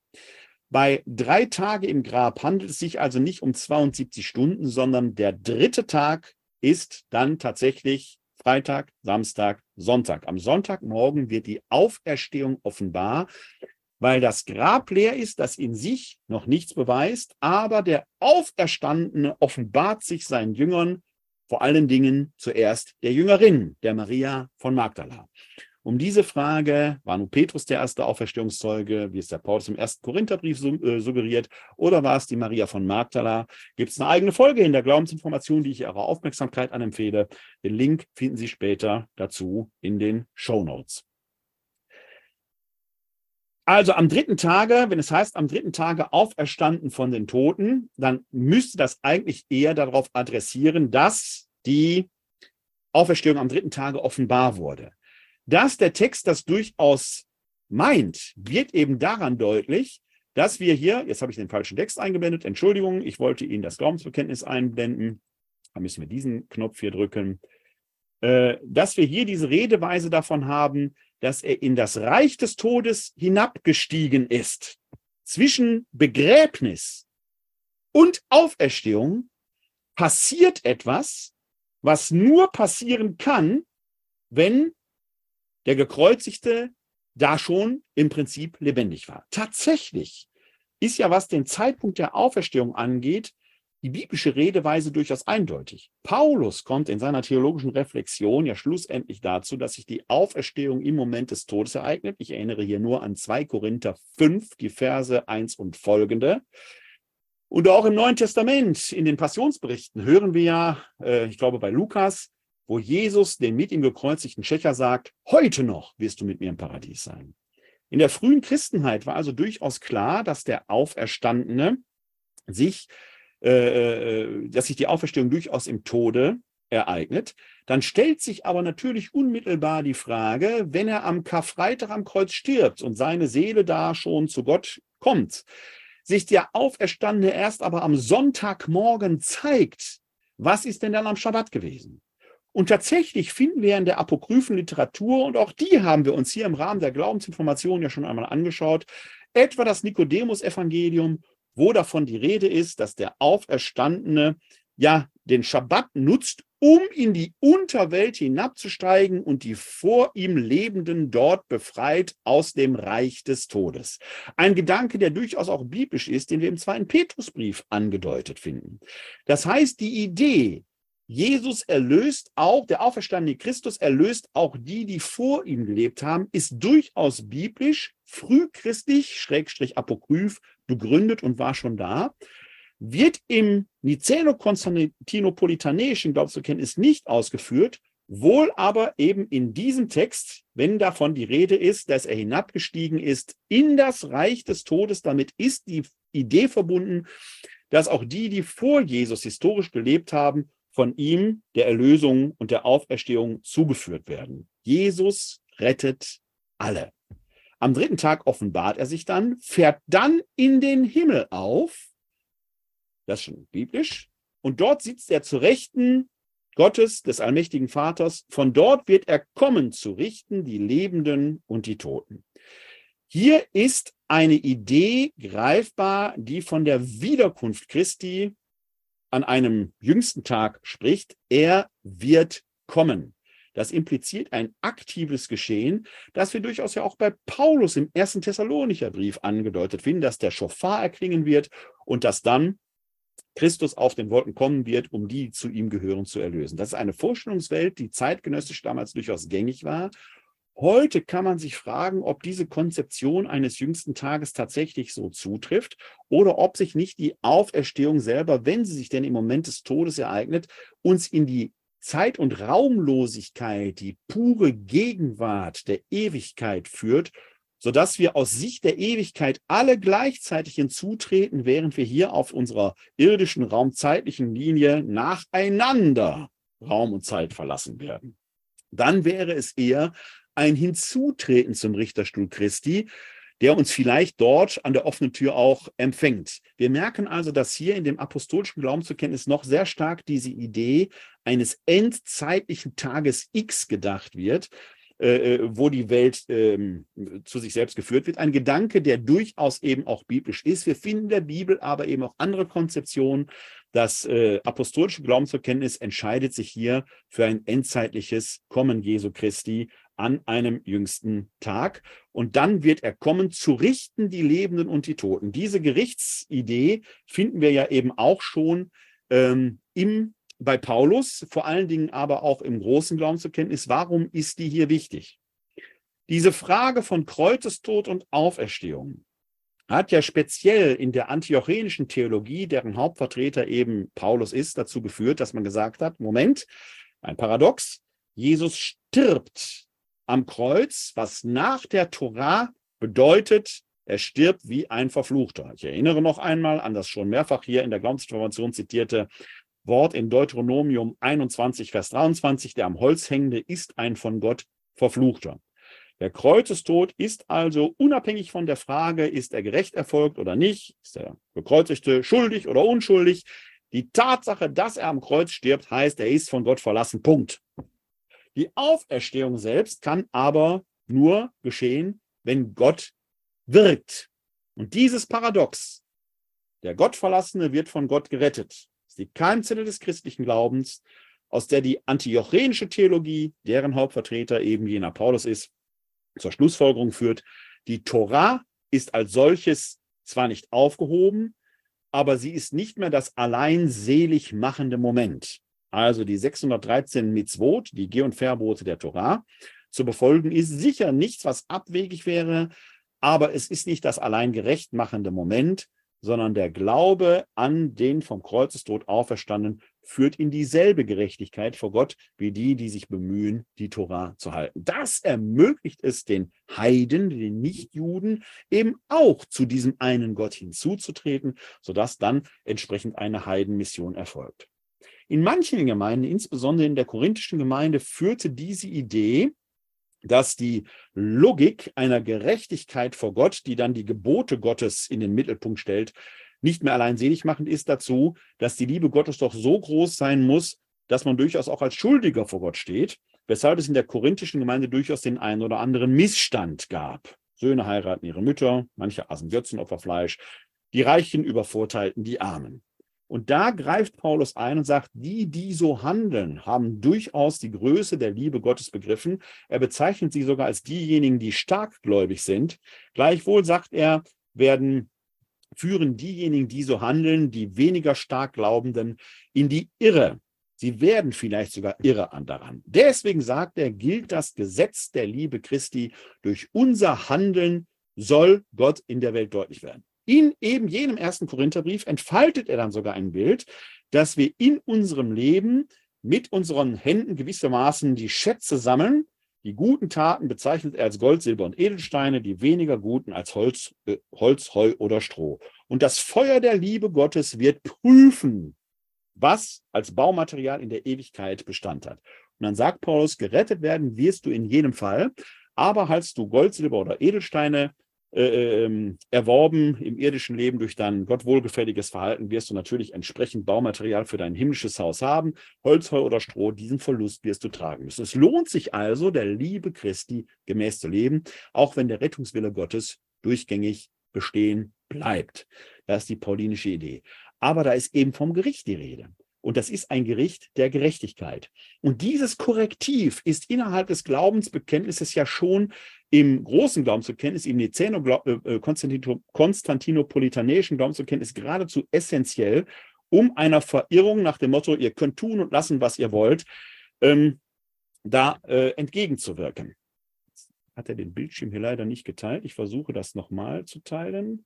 A: Bei drei Tage im Grab handelt es sich also nicht um 72 Stunden, sondern der dritte Tag ist dann tatsächlich Freitag, Samstag, Sonntag. Am Sonntagmorgen wird die Auferstehung offenbar, weil das Grab leer ist, das in sich noch nichts beweist, aber der Auferstandene offenbart sich seinen Jüngern, vor allen Dingen zuerst der Jüngerin, der Maria von Magdala. Um diese Frage, war nun Petrus der erste Auferstehungszeuge, wie es der Paulus im ersten Korintherbrief äh, suggeriert, oder war es die Maria von Magdala? Gibt es eine eigene Folge in der Glaubensinformation, die ich Ihrer Aufmerksamkeit anempfehle. Den Link finden Sie später dazu in den Show Notes. Also am dritten Tage, wenn es heißt, am dritten Tage auferstanden von den Toten, dann müsste das eigentlich eher darauf adressieren, dass die Auferstehung am dritten Tage offenbar wurde. Dass der Text das durchaus meint, wird eben daran deutlich, dass wir hier, jetzt habe ich den falschen Text eingeblendet, Entschuldigung, ich wollte Ihnen das Glaubensbekenntnis einblenden, da müssen wir diesen Knopf hier drücken, äh, dass wir hier diese Redeweise davon haben, dass er in das Reich des Todes hinabgestiegen ist. Zwischen Begräbnis und Auferstehung passiert etwas, was nur passieren kann, wenn der Gekreuzigte da schon im Prinzip lebendig war. Tatsächlich ist ja, was den Zeitpunkt der Auferstehung angeht, die biblische Redeweise durchaus eindeutig. Paulus kommt in seiner theologischen Reflexion ja schlussendlich dazu, dass sich die Auferstehung im Moment des Todes ereignet. Ich erinnere hier nur an 2 Korinther 5, die Verse 1 und folgende. Und auch im Neuen Testament, in den Passionsberichten, hören wir ja, äh, ich glaube bei Lukas, wo Jesus den mit ihm gekreuzigten Schächer sagt, heute noch wirst du mit mir im Paradies sein. In der frühen Christenheit war also durchaus klar, dass der Auferstandene sich äh, äh, dass sich die Auferstehung durchaus im Tode ereignet. Dann stellt sich aber natürlich unmittelbar die Frage, wenn er am Karfreitag am Kreuz stirbt und seine Seele da schon zu Gott kommt, sich der Auferstandene erst aber am Sonntagmorgen zeigt, was ist denn dann am Schabbat gewesen? Und tatsächlich finden wir in der apokryphen Literatur, und auch die haben wir uns hier im Rahmen der Glaubensinformation ja schon einmal angeschaut, etwa das Nikodemus-Evangelium wo davon die Rede ist, dass der Auferstandene ja den Schabbat nutzt, um in die Unterwelt hinabzusteigen und die vor ihm Lebenden dort befreit aus dem Reich des Todes. Ein Gedanke, der durchaus auch biblisch ist, den wir im zweiten Petrusbrief angedeutet finden. Das heißt, die Idee, Jesus erlöst auch, der auferstandene Christus erlöst auch die, die vor ihm gelebt haben, ist durchaus biblisch, frühchristlich, schrägstrich apokryph, begründet und war schon da, wird im Niceno-Konstantinopolitanischen Glaubensbekenntnis nicht ausgeführt, wohl aber eben in diesem Text, wenn davon die Rede ist, dass er hinabgestiegen ist in das Reich des Todes, damit ist die Idee verbunden, dass auch die, die vor Jesus historisch gelebt haben, von ihm der Erlösung und der Auferstehung zugeführt werden. Jesus rettet alle. Am dritten Tag offenbart er sich dann, fährt dann in den Himmel auf. Das ist schon biblisch. Und dort sitzt er zu Rechten Gottes, des allmächtigen Vaters. Von dort wird er kommen zu richten die Lebenden und die Toten. Hier ist eine Idee greifbar, die von der Wiederkunft Christi an einem jüngsten Tag spricht, er wird kommen. Das impliziert ein aktives Geschehen, das wir durchaus ja auch bei Paulus im ersten Thessalonicher Brief angedeutet finden, dass der Schofar erklingen wird und dass dann Christus auf den Wolken kommen wird, um die zu ihm gehören zu erlösen. Das ist eine Vorstellungswelt, die zeitgenössisch damals durchaus gängig war Heute kann man sich fragen, ob diese Konzeption eines jüngsten Tages tatsächlich so zutrifft oder ob sich nicht die Auferstehung selber, wenn sie sich denn im Moment des Todes ereignet, uns in die Zeit- und Raumlosigkeit, die pure Gegenwart der Ewigkeit führt, sodass wir aus Sicht der Ewigkeit alle gleichzeitig hinzutreten, während wir hier auf unserer irdischen raumzeitlichen Linie nacheinander Raum und Zeit verlassen werden. Dann wäre es eher ein Hinzutreten zum Richterstuhl Christi, der uns vielleicht dort an der offenen Tür auch empfängt. Wir merken also, dass hier in dem apostolischen Glaubensbekenntnis noch sehr stark diese Idee eines endzeitlichen Tages X gedacht wird, äh, äh, wo die Welt ähm, zu sich selbst geführt wird. Ein Gedanke, der durchaus eben auch biblisch ist. Wir finden in der Bibel aber eben auch andere Konzeptionen. Das äh, apostolische Glaubensbekenntnis entscheidet sich hier für ein endzeitliches Kommen Jesu Christi an einem jüngsten Tag. Und dann wird er kommen, zu richten die Lebenden und die Toten. Diese Gerichtsidee finden wir ja eben auch schon ähm, im, bei Paulus, vor allen Dingen aber auch im großen Glaubensbekenntnis. Warum ist die hier wichtig? Diese Frage von Kreuzestod und Auferstehung hat ja speziell in der antiochenischen Theologie, deren Hauptvertreter eben Paulus ist, dazu geführt, dass man gesagt hat, Moment, ein Paradox, Jesus stirbt am Kreuz, was nach der Torah bedeutet, er stirbt wie ein Verfluchter. Ich erinnere noch einmal an das schon mehrfach hier in der Glaubensinformation zitierte Wort in Deuteronomium 21, Vers 23, der am Holz hängende ist ein von Gott Verfluchter. Der Kreuzestod ist also unabhängig von der Frage, ist er gerecht erfolgt oder nicht, ist der Gekreuzigte schuldig oder unschuldig. Die Tatsache, dass er am Kreuz stirbt, heißt, er ist von Gott verlassen. Punkt. Die Auferstehung selbst kann aber nur geschehen, wenn Gott wirkt. Und dieses Paradox, der Gottverlassene wird von Gott gerettet, ist die Keimzelle des christlichen Glaubens, aus der die antiochenische Theologie, deren Hauptvertreter eben jener Paulus ist, zur Schlussfolgerung führt, die Torah ist als solches zwar nicht aufgehoben, aber sie ist nicht mehr das allein selig machende Moment. Also die 613 Mitzvot, die Geh- und Verbote der Torah, zu befolgen, ist sicher nichts, was abwegig wäre, aber es ist nicht das allein gerecht machende Moment, sondern der Glaube an den vom Kreuzestod auferstanden führt in dieselbe Gerechtigkeit vor Gott wie die, die sich bemühen, die Tora zu halten. Das ermöglicht es den Heiden, den Nichtjuden, eben auch zu diesem einen Gott hinzuzutreten, sodass dann entsprechend eine Heidenmission erfolgt. In manchen Gemeinden, insbesondere in der korinthischen Gemeinde, führte diese Idee, dass die Logik einer Gerechtigkeit vor Gott, die dann die Gebote Gottes in den Mittelpunkt stellt, nicht mehr allein selig machend ist dazu, dass die Liebe Gottes doch so groß sein muss, dass man durchaus auch als Schuldiger vor Gott steht, weshalb es in der korinthischen Gemeinde durchaus den einen oder anderen Missstand gab. Söhne heiraten ihre Mütter, manche aßen Götzenopferfleisch, die Reichen übervorteilten die Armen. Und da greift Paulus ein und sagt, die, die so handeln, haben durchaus die Größe der Liebe Gottes begriffen. Er bezeichnet sie sogar als diejenigen, die starkgläubig sind. Gleichwohl sagt er, werden führen diejenigen, die so handeln, die weniger stark Glaubenden, in die Irre. Sie werden vielleicht sogar irre an daran. Deswegen sagt er, gilt das Gesetz der Liebe Christi. Durch unser Handeln soll Gott in der Welt deutlich werden. In eben jenem ersten Korintherbrief entfaltet er dann sogar ein Bild, dass wir in unserem Leben mit unseren Händen gewissermaßen die Schätze sammeln. Die guten Taten bezeichnet er als Gold, Silber und Edelsteine, die weniger guten als Holz, äh, Holz, Heu oder Stroh. Und das Feuer der Liebe Gottes wird prüfen, was als Baumaterial in der Ewigkeit Bestand hat. Und dann sagt Paulus, gerettet werden wirst du in jedem Fall, aber haltst du Gold, Silber oder Edelsteine äh, ähm, erworben im irdischen Leben durch dein Gott wohlgefälliges Verhalten, wirst du natürlich entsprechend Baumaterial für dein himmlisches Haus haben. Holz, Heu oder Stroh, diesen Verlust wirst du tragen müssen. Es lohnt sich also, der Liebe Christi gemäß zu leben, auch wenn der Rettungswille Gottes durchgängig bestehen bleibt. Das ist die paulinische Idee. Aber da ist eben vom Gericht die Rede. Und das ist ein Gericht der Gerechtigkeit. Und dieses Korrektiv ist innerhalb des Glaubensbekenntnisses ja schon im großen Glaubensbekenntnis, im Niceno-Konstantinopolitanischen äh, Glaubensbekenntnis geradezu essentiell, um einer Verirrung nach dem Motto, ihr könnt tun und lassen, was ihr wollt, ähm, da äh, entgegenzuwirken. Hat er den Bildschirm hier leider nicht geteilt. Ich versuche das nochmal zu teilen.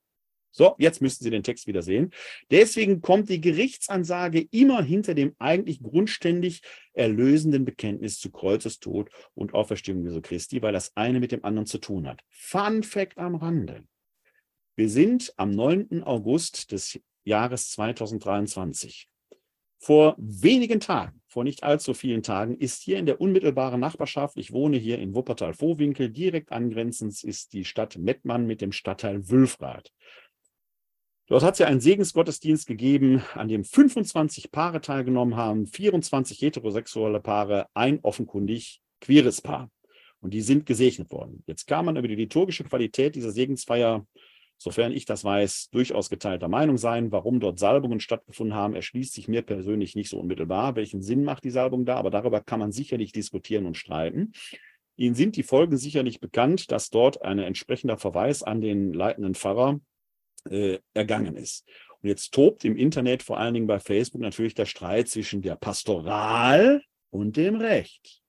A: So, jetzt müssten Sie den Text wieder sehen. Deswegen kommt die Gerichtsansage immer hinter dem eigentlich grundständig erlösenden Bekenntnis zu Kreuzestod und Auferstehung Jesu Christi, weil das eine mit dem anderen zu tun hat. Fun Fact am Rande. Wir sind am 9. August des Jahres 2023. Vor wenigen Tagen, vor nicht allzu vielen Tagen, ist hier in der unmittelbaren Nachbarschaft, ich wohne hier in Wuppertal-Vohwinkel, direkt angrenzend ist die Stadt Mettmann mit dem Stadtteil Wülfrath. Dort hat es ja einen Segensgottesdienst gegeben, an dem 25 Paare teilgenommen haben, 24 heterosexuelle Paare, ein offenkundig queeres Paar. Und die sind gesegnet worden. Jetzt kann man über die liturgische Qualität dieser Segensfeier, sofern ich das weiß, durchaus geteilter Meinung sein. Warum dort Salbungen stattgefunden haben, erschließt sich mir persönlich nicht so unmittelbar. Welchen Sinn macht die Salbung da? Aber darüber kann man sicherlich diskutieren und streiten. Ihnen sind die Folgen sicherlich bekannt, dass dort ein entsprechender Verweis an den leitenden Pfarrer äh, ergangen ist. Und jetzt tobt im Internet, vor allen Dingen bei Facebook, natürlich der Streit zwischen der Pastoral und dem Recht.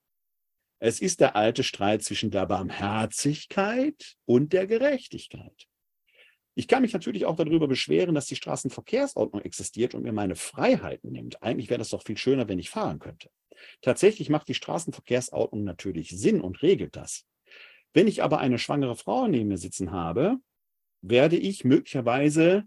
A: Es ist der alte Streit zwischen der Barmherzigkeit und der Gerechtigkeit. Ich kann mich natürlich auch darüber beschweren, dass die Straßenverkehrsordnung existiert und mir meine Freiheiten nimmt. Eigentlich wäre das doch viel schöner, wenn ich fahren könnte. Tatsächlich macht die Straßenverkehrsordnung natürlich Sinn und regelt das. Wenn ich aber eine schwangere Frau neben mir sitzen habe, werde ich möglicherweise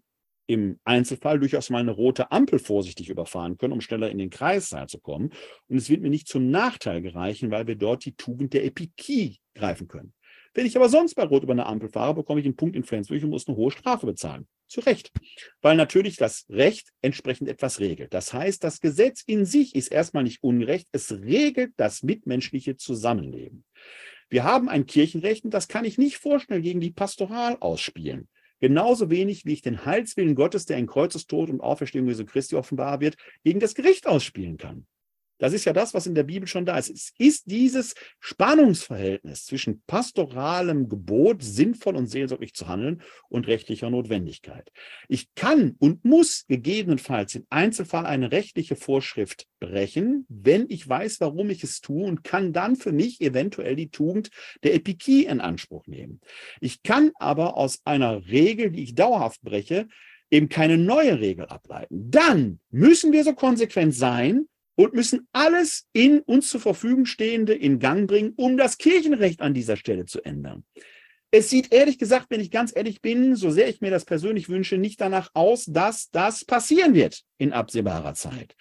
A: im Einzelfall durchaus mal eine rote Ampel vorsichtig überfahren können, um schneller in den Kreissaal zu kommen. Und es wird mir nicht zum Nachteil gereichen, weil wir dort die Tugend der Epikie greifen können. Wenn ich aber sonst bei Rot über eine Ampel fahre, bekomme ich einen Punkt in Flensburg und muss eine hohe Strafe bezahlen. Zu Recht. Weil natürlich das Recht entsprechend etwas regelt. Das heißt, das Gesetz in sich ist erstmal nicht ungerecht. Es regelt das mitmenschliche Zusammenleben. Wir haben ein Kirchenrecht und das kann ich nicht vorschnell gegen die Pastoral ausspielen. Genauso wenig, wie ich den Heilswillen Gottes, der in Kreuzestod und Auferstehung Jesu Christi offenbar wird, gegen das Gericht ausspielen kann. Das ist ja das, was in der Bibel schon da ist. Es ist dieses Spannungsverhältnis zwischen pastoralem Gebot, sinnvoll und seelsorglich zu handeln, und rechtlicher Notwendigkeit. Ich kann und muss gegebenenfalls im Einzelfall eine rechtliche Vorschrift brechen, wenn ich weiß, warum ich es tue und kann dann für mich eventuell die Tugend der Epikie in Anspruch nehmen. Ich kann aber aus einer Regel, die ich dauerhaft breche, eben keine neue Regel ableiten. Dann müssen wir so konsequent sein, und müssen alles in uns zur Verfügung Stehende in Gang bringen, um das Kirchenrecht an dieser Stelle zu ändern. Es sieht ehrlich gesagt, wenn ich ganz ehrlich bin, so sehr ich mir das persönlich wünsche, nicht danach aus, dass das passieren wird in absehbarer Zeit.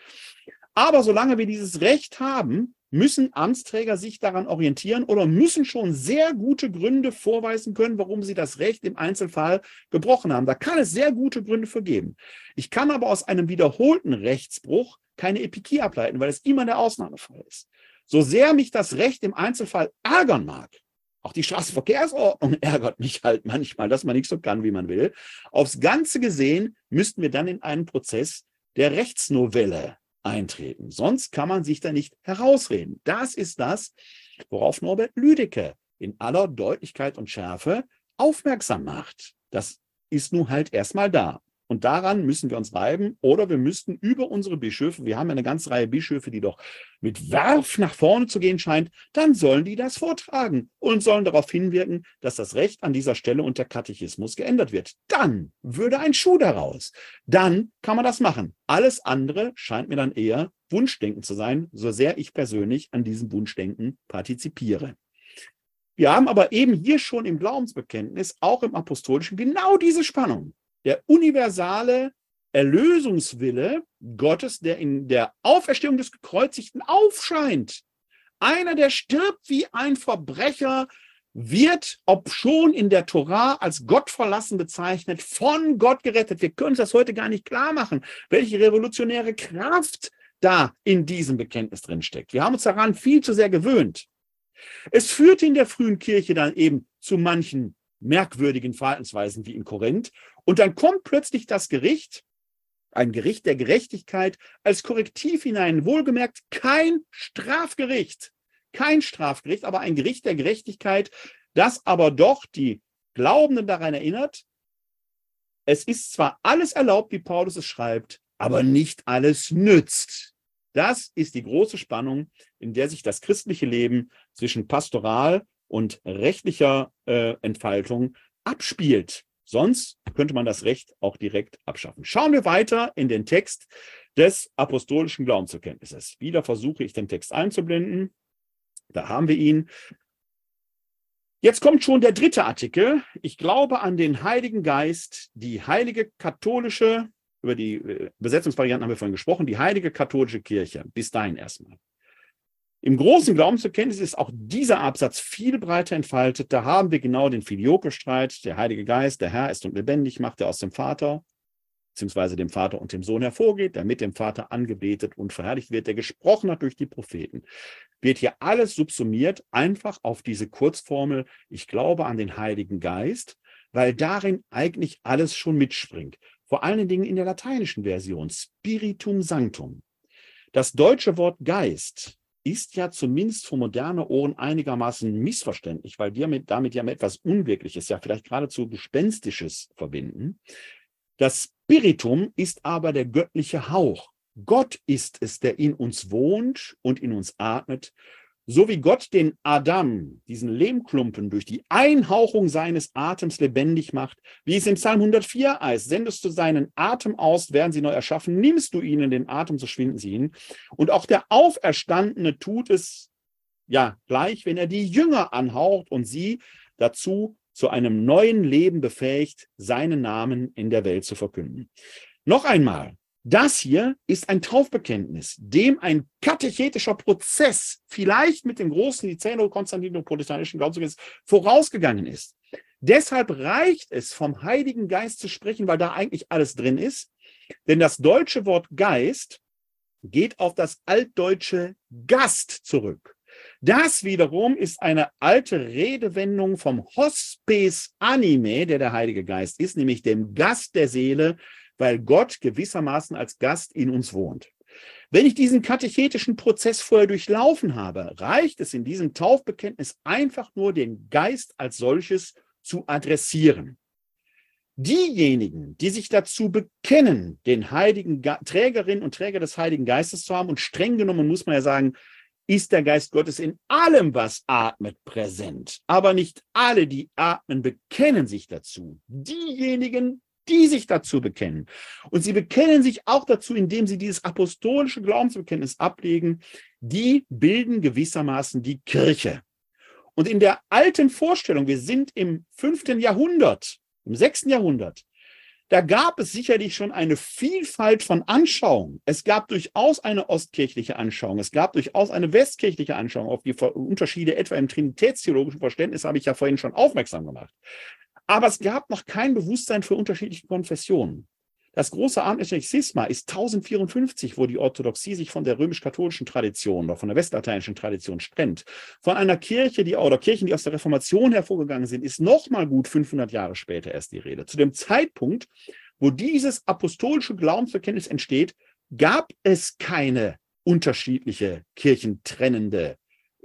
A: Aber solange wir dieses Recht haben, müssen Amtsträger sich daran orientieren oder müssen schon sehr gute Gründe vorweisen können, warum sie das Recht im Einzelfall gebrochen haben. Da kann es sehr gute Gründe für geben. Ich kann aber aus einem wiederholten Rechtsbruch keine Epikie ableiten, weil es immer der Ausnahmefall ist. So sehr mich das Recht im Einzelfall ärgern mag, auch die Straßenverkehrsordnung ärgert mich halt manchmal, dass man nicht so kann, wie man will. Aufs Ganze gesehen müssten wir dann in einen Prozess der Rechtsnovelle eintreten. Sonst kann man sich da nicht herausreden. Das ist das, worauf Norbert Lüdecke in aller Deutlichkeit und Schärfe aufmerksam macht. Das ist nun halt erstmal da. Und daran müssen wir uns reiben oder wir müssten über unsere Bischöfe, wir haben eine ganze Reihe Bischöfe, die doch mit Werf nach vorne zu gehen scheint, dann sollen die das vortragen und sollen darauf hinwirken, dass das Recht an dieser Stelle unter Katechismus geändert wird. Dann würde ein Schuh daraus. Dann kann man das machen. Alles andere scheint mir dann eher Wunschdenken zu sein, so sehr ich persönlich an diesem Wunschdenken partizipiere. Wir haben aber eben hier schon im Glaubensbekenntnis, auch im Apostolischen, genau diese Spannung der universale Erlösungswille Gottes, der in der Auferstehung des Gekreuzigten aufscheint. Einer, der stirbt wie ein Verbrecher, wird, ob schon in der Torah als Gott verlassen bezeichnet, von Gott gerettet. Wir können uns das heute gar nicht klar machen, welche revolutionäre Kraft da in diesem Bekenntnis drin steckt. Wir haben uns daran viel zu sehr gewöhnt. Es führte in der frühen Kirche dann eben zu manchen merkwürdigen Verhaltensweisen wie in Korinth. Und dann kommt plötzlich das Gericht, ein Gericht der Gerechtigkeit, als Korrektiv hinein. Wohlgemerkt, kein Strafgericht, kein Strafgericht, aber ein Gericht der Gerechtigkeit, das aber doch die Glaubenden daran erinnert, es ist zwar alles erlaubt, wie Paulus es schreibt, aber nicht alles nützt. Das ist die große Spannung, in der sich das christliche Leben zwischen Pastoral und rechtlicher äh, Entfaltung abspielt. Sonst könnte man das Recht auch direkt abschaffen. Schauen wir weiter in den Text des apostolischen Glaubenserkenntnisses. Wieder versuche ich den Text einzublenden. Da haben wir ihn. Jetzt kommt schon der dritte Artikel. Ich glaube an den Heiligen Geist, die heilige katholische, über die äh, Besetzungsvarianten haben wir vorhin gesprochen, die heilige katholische Kirche. Bis dahin erstmal. Im großen Glaubenserkenntnis ist auch dieser Absatz viel breiter entfaltet. Da haben wir genau den Filioque-Streit. Der Heilige Geist, der Herr ist und lebendig, macht er aus dem Vater, beziehungsweise dem Vater und dem Sohn hervorgeht, der mit dem Vater angebetet und verherrlicht wird, der gesprochen hat durch die Propheten. Wird hier alles subsumiert, einfach auf diese Kurzformel, ich glaube an den Heiligen Geist, weil darin eigentlich alles schon mitspringt. Vor allen Dingen in der lateinischen Version, Spiritum Sanctum. Das deutsche Wort Geist ist ja zumindest für moderne Ohren einigermaßen missverständlich, weil wir mit, damit ja etwas Unwirkliches, ja vielleicht geradezu Gespenstisches verbinden. Das Spiritum ist aber der göttliche Hauch. Gott ist es, der in uns wohnt und in uns atmet. So wie Gott den Adam, diesen Lehmklumpen, durch die Einhauchung seines Atems lebendig macht, wie es im Psalm 104 heißt, sendest du seinen Atem aus, werden sie neu erschaffen, nimmst du ihnen den Atem, so schwinden sie hin. Und auch der Auferstandene tut es ja gleich, wenn er die Jünger anhaucht und sie dazu zu einem neuen Leben befähigt, seinen Namen in der Welt zu verkünden. Noch einmal, das hier ist ein Taufbekenntnis, dem ein katechetischer Prozess, vielleicht mit dem großen Niceno-Konstantinopolitanischen Glaubensbekenntnis, vorausgegangen ist. Deshalb reicht es, vom Heiligen Geist zu sprechen, weil da eigentlich alles drin ist. Denn das deutsche Wort Geist geht auf das altdeutsche Gast zurück. Das wiederum ist eine alte Redewendung vom Hospes Anime, der der Heilige Geist ist, nämlich dem Gast der Seele, weil Gott gewissermaßen als Gast in uns wohnt. Wenn ich diesen katechetischen Prozess vorher durchlaufen habe, reicht es in diesem Taufbekenntnis einfach nur, den Geist als solches zu adressieren. Diejenigen, die sich dazu bekennen, den heiligen Ge Trägerinnen und Träger des Heiligen Geistes zu haben, und streng genommen muss man ja sagen, ist der Geist Gottes in allem, was atmet, präsent. Aber nicht alle, die atmen, bekennen sich dazu. Diejenigen, die sich dazu bekennen. Und sie bekennen sich auch dazu, indem sie dieses apostolische Glaubensbekenntnis ablegen. Die bilden gewissermaßen die Kirche. Und in der alten Vorstellung, wir sind im fünften Jahrhundert, im sechsten Jahrhundert, da gab es sicherlich schon eine Vielfalt von Anschauungen. Es gab durchaus eine ostkirchliche Anschauung. Es gab durchaus eine westkirchliche Anschauung. Auf die Unterschiede etwa im trinitätstheologischen Verständnis habe ich ja vorhin schon aufmerksam gemacht. Aber es gab noch kein Bewusstsein für unterschiedliche Konfessionen. Das große amtliche Schisma ist 1054, wo die Orthodoxie sich von der römisch-katholischen Tradition oder von der westlateinischen Tradition trennt. Von einer Kirche, die oder Kirchen, die aus der Reformation hervorgegangen sind, ist noch mal gut 500 Jahre später erst die Rede. Zu dem Zeitpunkt, wo dieses apostolische Glaubensverkenntnis entsteht, gab es keine unterschiedliche kirchentrennende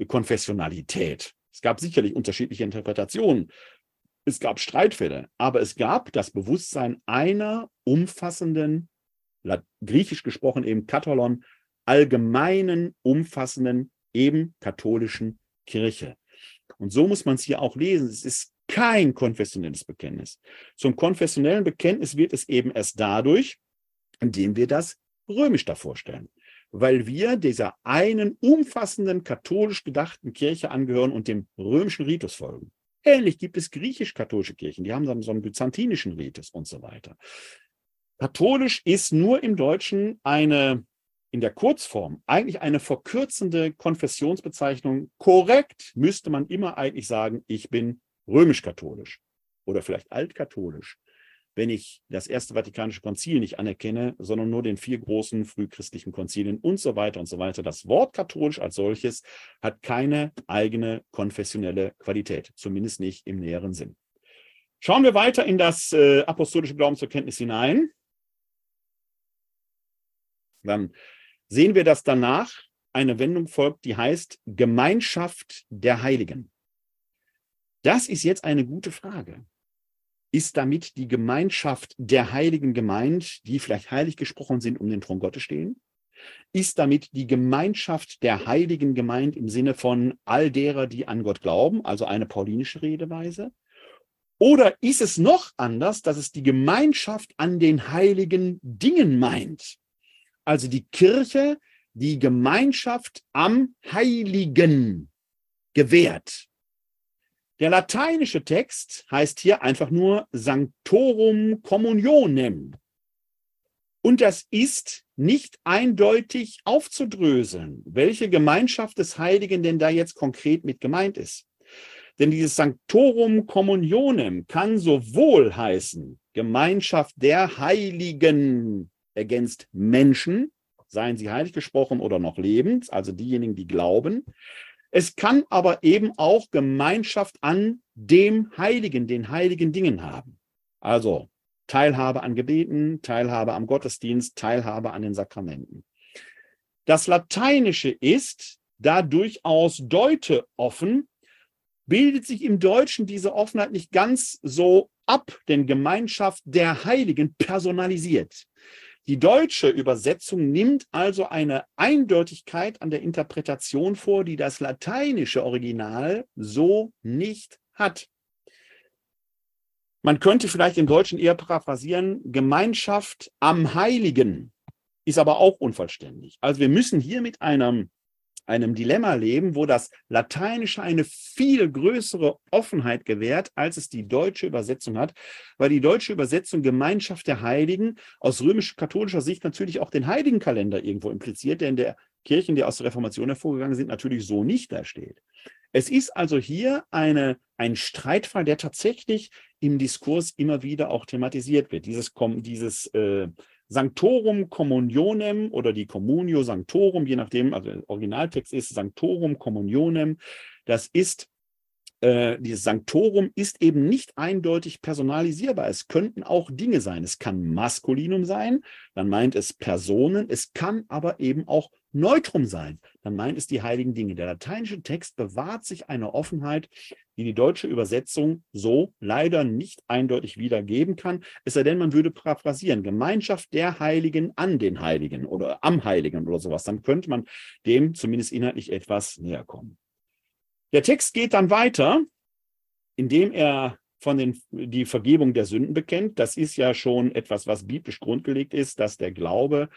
A: Konfessionalität. Es gab sicherlich unterschiedliche Interpretationen es gab Streitfälle, aber es gab das Bewusstsein einer umfassenden, griechisch gesprochen eben Katholon, allgemeinen, umfassenden, eben katholischen Kirche. Und so muss man es hier auch lesen. Es ist kein konfessionelles Bekenntnis. Zum konfessionellen Bekenntnis wird es eben erst dadurch, indem wir das römisch davor stellen. Weil wir dieser einen umfassenden katholisch gedachten Kirche angehören und dem römischen Ritus folgen. Ähnlich gibt es griechisch-katholische Kirchen, die haben dann so einen byzantinischen Ritus und so weiter. Katholisch ist nur im Deutschen eine, in der Kurzform, eigentlich eine verkürzende Konfessionsbezeichnung. Korrekt müsste man immer eigentlich sagen, ich bin römisch-katholisch oder vielleicht altkatholisch wenn ich das Erste Vatikanische Konzil nicht anerkenne, sondern nur den vier großen frühchristlichen Konzilien und so weiter und so weiter. Das Wort katholisch als solches hat keine eigene konfessionelle Qualität, zumindest nicht im näheren Sinn. Schauen wir weiter in das äh, apostolische Glaubensverkenntnis hinein. Dann sehen wir, dass danach eine Wendung folgt, die heißt Gemeinschaft der Heiligen. Das ist jetzt eine gute Frage ist damit die Gemeinschaft der Heiligen gemeint, die vielleicht heilig gesprochen sind, um den Thron Gottes stehen? Ist damit die Gemeinschaft der Heiligen gemeint im Sinne von all derer, die an Gott glauben, also eine paulinische Redeweise? Oder ist es noch anders, dass es die Gemeinschaft an den heiligen Dingen meint? Also die Kirche, die Gemeinschaft am Heiligen gewährt. Der lateinische Text heißt hier einfach nur Sanctorum Communionem. Und das ist nicht eindeutig aufzudröseln, welche Gemeinschaft des Heiligen denn da jetzt konkret mit gemeint ist. Denn dieses Sanctorum Communionem kann sowohl heißen Gemeinschaft der Heiligen ergänzt Menschen, seien sie heilig gesprochen oder noch lebend, also diejenigen, die glauben, es kann aber eben auch Gemeinschaft an dem Heiligen, den heiligen Dingen haben. Also Teilhabe an Gebeten, Teilhabe am Gottesdienst, Teilhabe an den Sakramenten. Das Lateinische ist da durchaus deute offen, bildet sich im Deutschen diese Offenheit nicht ganz so ab, denn Gemeinschaft der Heiligen personalisiert. Die deutsche Übersetzung nimmt also eine Eindeutigkeit an der Interpretation vor, die das lateinische Original so nicht hat. Man könnte vielleicht im Deutschen eher paraphrasieren, Gemeinschaft am Heiligen ist aber auch unvollständig. Also wir müssen hier mit einem einem Dilemma leben, wo das Lateinische eine viel größere Offenheit gewährt, als es die deutsche Übersetzung hat, weil die deutsche Übersetzung Gemeinschaft der Heiligen aus römisch-katholischer Sicht natürlich auch den Heiligenkalender irgendwo impliziert, der in der Kirchen, die aus der Reformation hervorgegangen sind, natürlich so nicht da steht. Es ist also hier eine, ein Streitfall, der tatsächlich im Diskurs immer wieder auch thematisiert wird. Dieses, dieses äh, Sanctorum Communionem oder die Communio Sanctorum, je nachdem, also der Originaltext ist Sanctorum Communionem. Das ist äh, dieses Sanctorum ist eben nicht eindeutig personalisierbar. Es könnten auch Dinge sein. Es kann Maskulinum sein, dann meint es Personen. Es kann aber eben auch Neutrum sein, dann meint es die heiligen Dinge. Der lateinische Text bewahrt sich eine Offenheit, die die deutsche Übersetzung so leider nicht eindeutig wiedergeben kann. Es sei denn, man würde paraphrasieren, Gemeinschaft der Heiligen an den Heiligen oder am Heiligen oder sowas. Dann könnte man dem zumindest inhaltlich etwas näher kommen. Der Text geht dann weiter, indem er von den, die Vergebung der Sünden bekennt. Das ist ja schon etwas, was biblisch grundgelegt ist, dass der Glaube,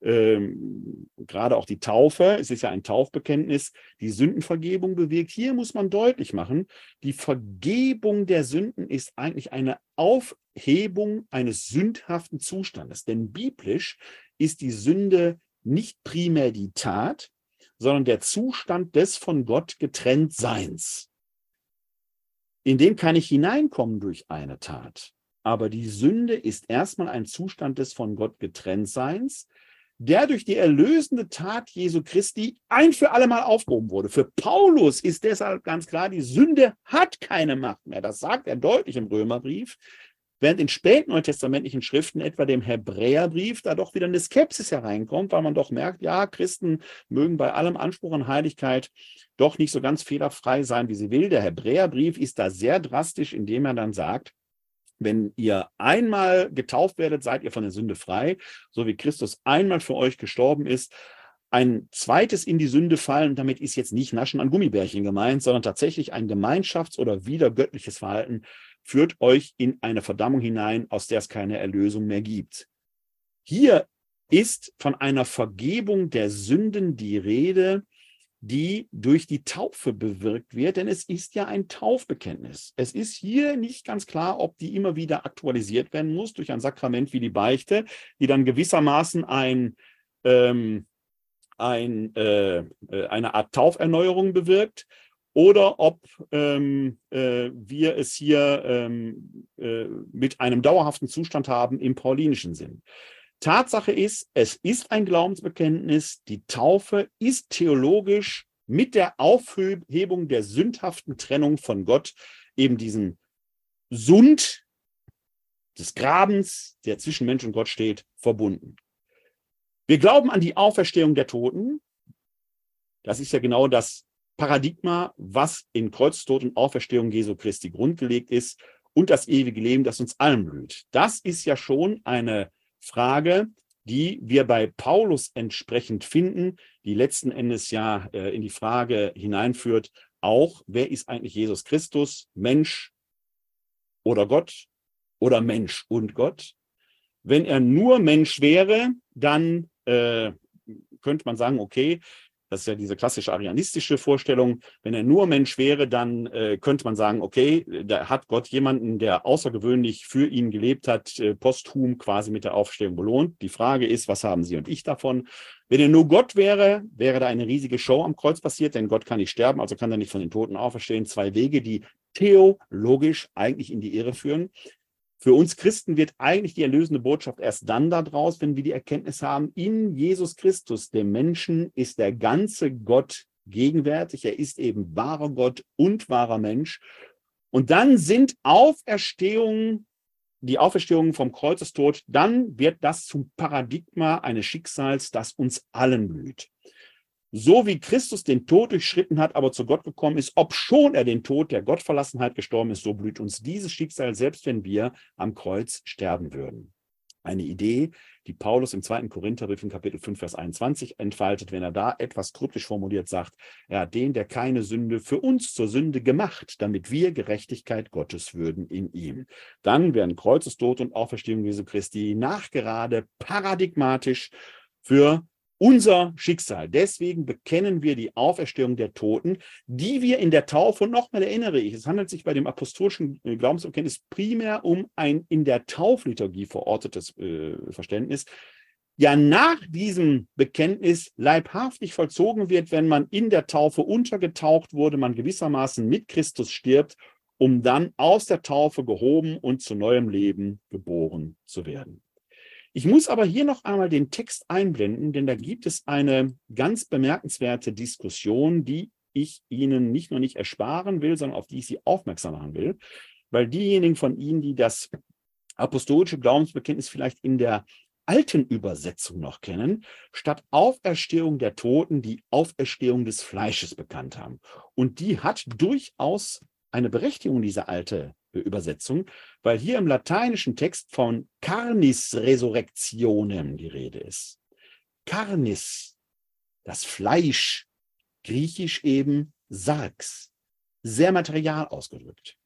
A: ähm, gerade auch die Taufe, es ist ja ein Taufbekenntnis, die Sündenvergebung bewirkt. Hier muss man deutlich machen, die Vergebung der Sünden ist eigentlich eine Aufhebung eines sündhaften Zustandes. Denn biblisch ist die Sünde nicht primär die Tat, sondern der Zustand des von Gott getrennt Seins. In den kann ich hineinkommen durch eine Tat. Aber die Sünde ist erstmal ein Zustand des von Gott getrennt Seins, der durch die erlösende Tat Jesu Christi ein für alle Mal aufgehoben wurde. Für Paulus ist deshalb ganz klar, die Sünde hat keine Macht mehr. Das sagt er deutlich im Römerbrief. Während in späten neutestamentlichen Schriften, etwa dem Hebräerbrief, da doch wieder eine Skepsis hereinkommt, weil man doch merkt, ja, Christen mögen bei allem Anspruch an Heiligkeit doch nicht so ganz fehlerfrei sein, wie sie will. Der Hebräerbrief ist da sehr drastisch, indem er dann sagt, wenn ihr einmal getauft werdet, seid ihr von der Sünde frei, so wie Christus einmal für euch gestorben ist. Ein zweites in die Sünde fallen, damit ist jetzt nicht Naschen an Gummibärchen gemeint, sondern tatsächlich ein Gemeinschafts- oder wiedergöttliches Verhalten, führt euch in eine Verdammung hinein, aus der es keine Erlösung mehr gibt. Hier ist von einer Vergebung der Sünden die Rede, die durch die Taufe bewirkt wird, denn es ist ja ein Taufbekenntnis. Es ist hier nicht ganz klar, ob die immer wieder aktualisiert werden muss durch ein Sakrament wie die Beichte, die dann gewissermaßen ein, ähm, ein, äh, äh eine Art Tauferneuerung bewirkt oder ob ähm, äh, wir es hier ähm, äh, mit einem dauerhaften Zustand haben im paulinischen Sinn. Tatsache ist, es ist ein Glaubensbekenntnis, die Taufe ist theologisch mit der Aufhebung der sündhaften Trennung von Gott, eben diesen Sund des Grabens, der zwischen Mensch und Gott steht, verbunden. Wir glauben an die Auferstehung der Toten. Das ist ja genau das Paradigma, was in Kreuztod und Auferstehung Jesu Christi grundgelegt ist und das ewige Leben, das uns allen blüht. Das ist ja schon eine Frage, die wir bei Paulus entsprechend finden, die letzten Endes ja äh, in die Frage hineinführt, auch wer ist eigentlich Jesus Christus, Mensch oder Gott oder Mensch und Gott? Wenn er nur Mensch wäre, dann äh, könnte man sagen, okay, das ist ja diese klassische arianistische Vorstellung. Wenn er nur Mensch wäre, dann äh, könnte man sagen, okay, da hat Gott jemanden, der außergewöhnlich für ihn gelebt hat, äh, posthum quasi mit der Aufstehung belohnt. Die Frage ist, was haben Sie und ich davon? Wenn er nur Gott wäre, wäre da eine riesige Show am Kreuz passiert, denn Gott kann nicht sterben, also kann er nicht von den Toten auferstehen. Zwei Wege, die theologisch eigentlich in die Irre führen. Für uns Christen wird eigentlich die erlösende Botschaft erst dann daraus, wenn wir die Erkenntnis haben, in Jesus Christus, dem Menschen, ist der ganze Gott gegenwärtig. Er ist eben wahrer Gott und wahrer Mensch. Und dann sind Auferstehungen, die Auferstehungen vom Kreuzestod, dann wird das zum Paradigma eines Schicksals, das uns allen blüht so wie Christus den Tod durchschritten hat, aber zu Gott gekommen ist, ob schon er den Tod der Gottverlassenheit gestorben ist, so blüht uns dieses Schicksal, selbst wenn wir am Kreuz sterben würden. Eine Idee, die Paulus im zweiten Korintherbrief in Kapitel 5, Vers 21 entfaltet, wenn er da etwas kryptisch formuliert sagt, er hat den, der keine Sünde für uns zur Sünde gemacht, damit wir Gerechtigkeit Gottes würden in ihm. Dann werden Kreuzestod und Auferstehung Jesu Christi nachgerade paradigmatisch für unser Schicksal. Deswegen bekennen wir die Auferstehung der Toten, die wir in der Taufe, und nochmal erinnere ich, es handelt sich bei dem apostolischen äh, Glaubensbekenntnis primär um ein in der Taufliturgie verortetes äh, Verständnis, ja nach diesem Bekenntnis leibhaftig vollzogen wird, wenn man in der Taufe untergetaucht wurde, man gewissermaßen mit Christus stirbt, um dann aus der Taufe gehoben und zu neuem Leben geboren zu werden. Ich muss aber hier noch einmal den Text einblenden, denn da gibt es eine ganz bemerkenswerte Diskussion, die ich Ihnen nicht nur nicht ersparen will, sondern auf die ich Sie aufmerksam machen will, weil diejenigen von Ihnen, die das apostolische Glaubensbekenntnis vielleicht in der alten Übersetzung noch kennen, statt Auferstehung der Toten die Auferstehung des Fleisches bekannt haben. Und die hat durchaus eine Berechtigung, diese alte Übersetzung, weil hier im lateinischen Text von Carnis Resurrectionem die Rede ist. Carnis, das Fleisch, griechisch eben Sarx, sehr material ausgedrückt.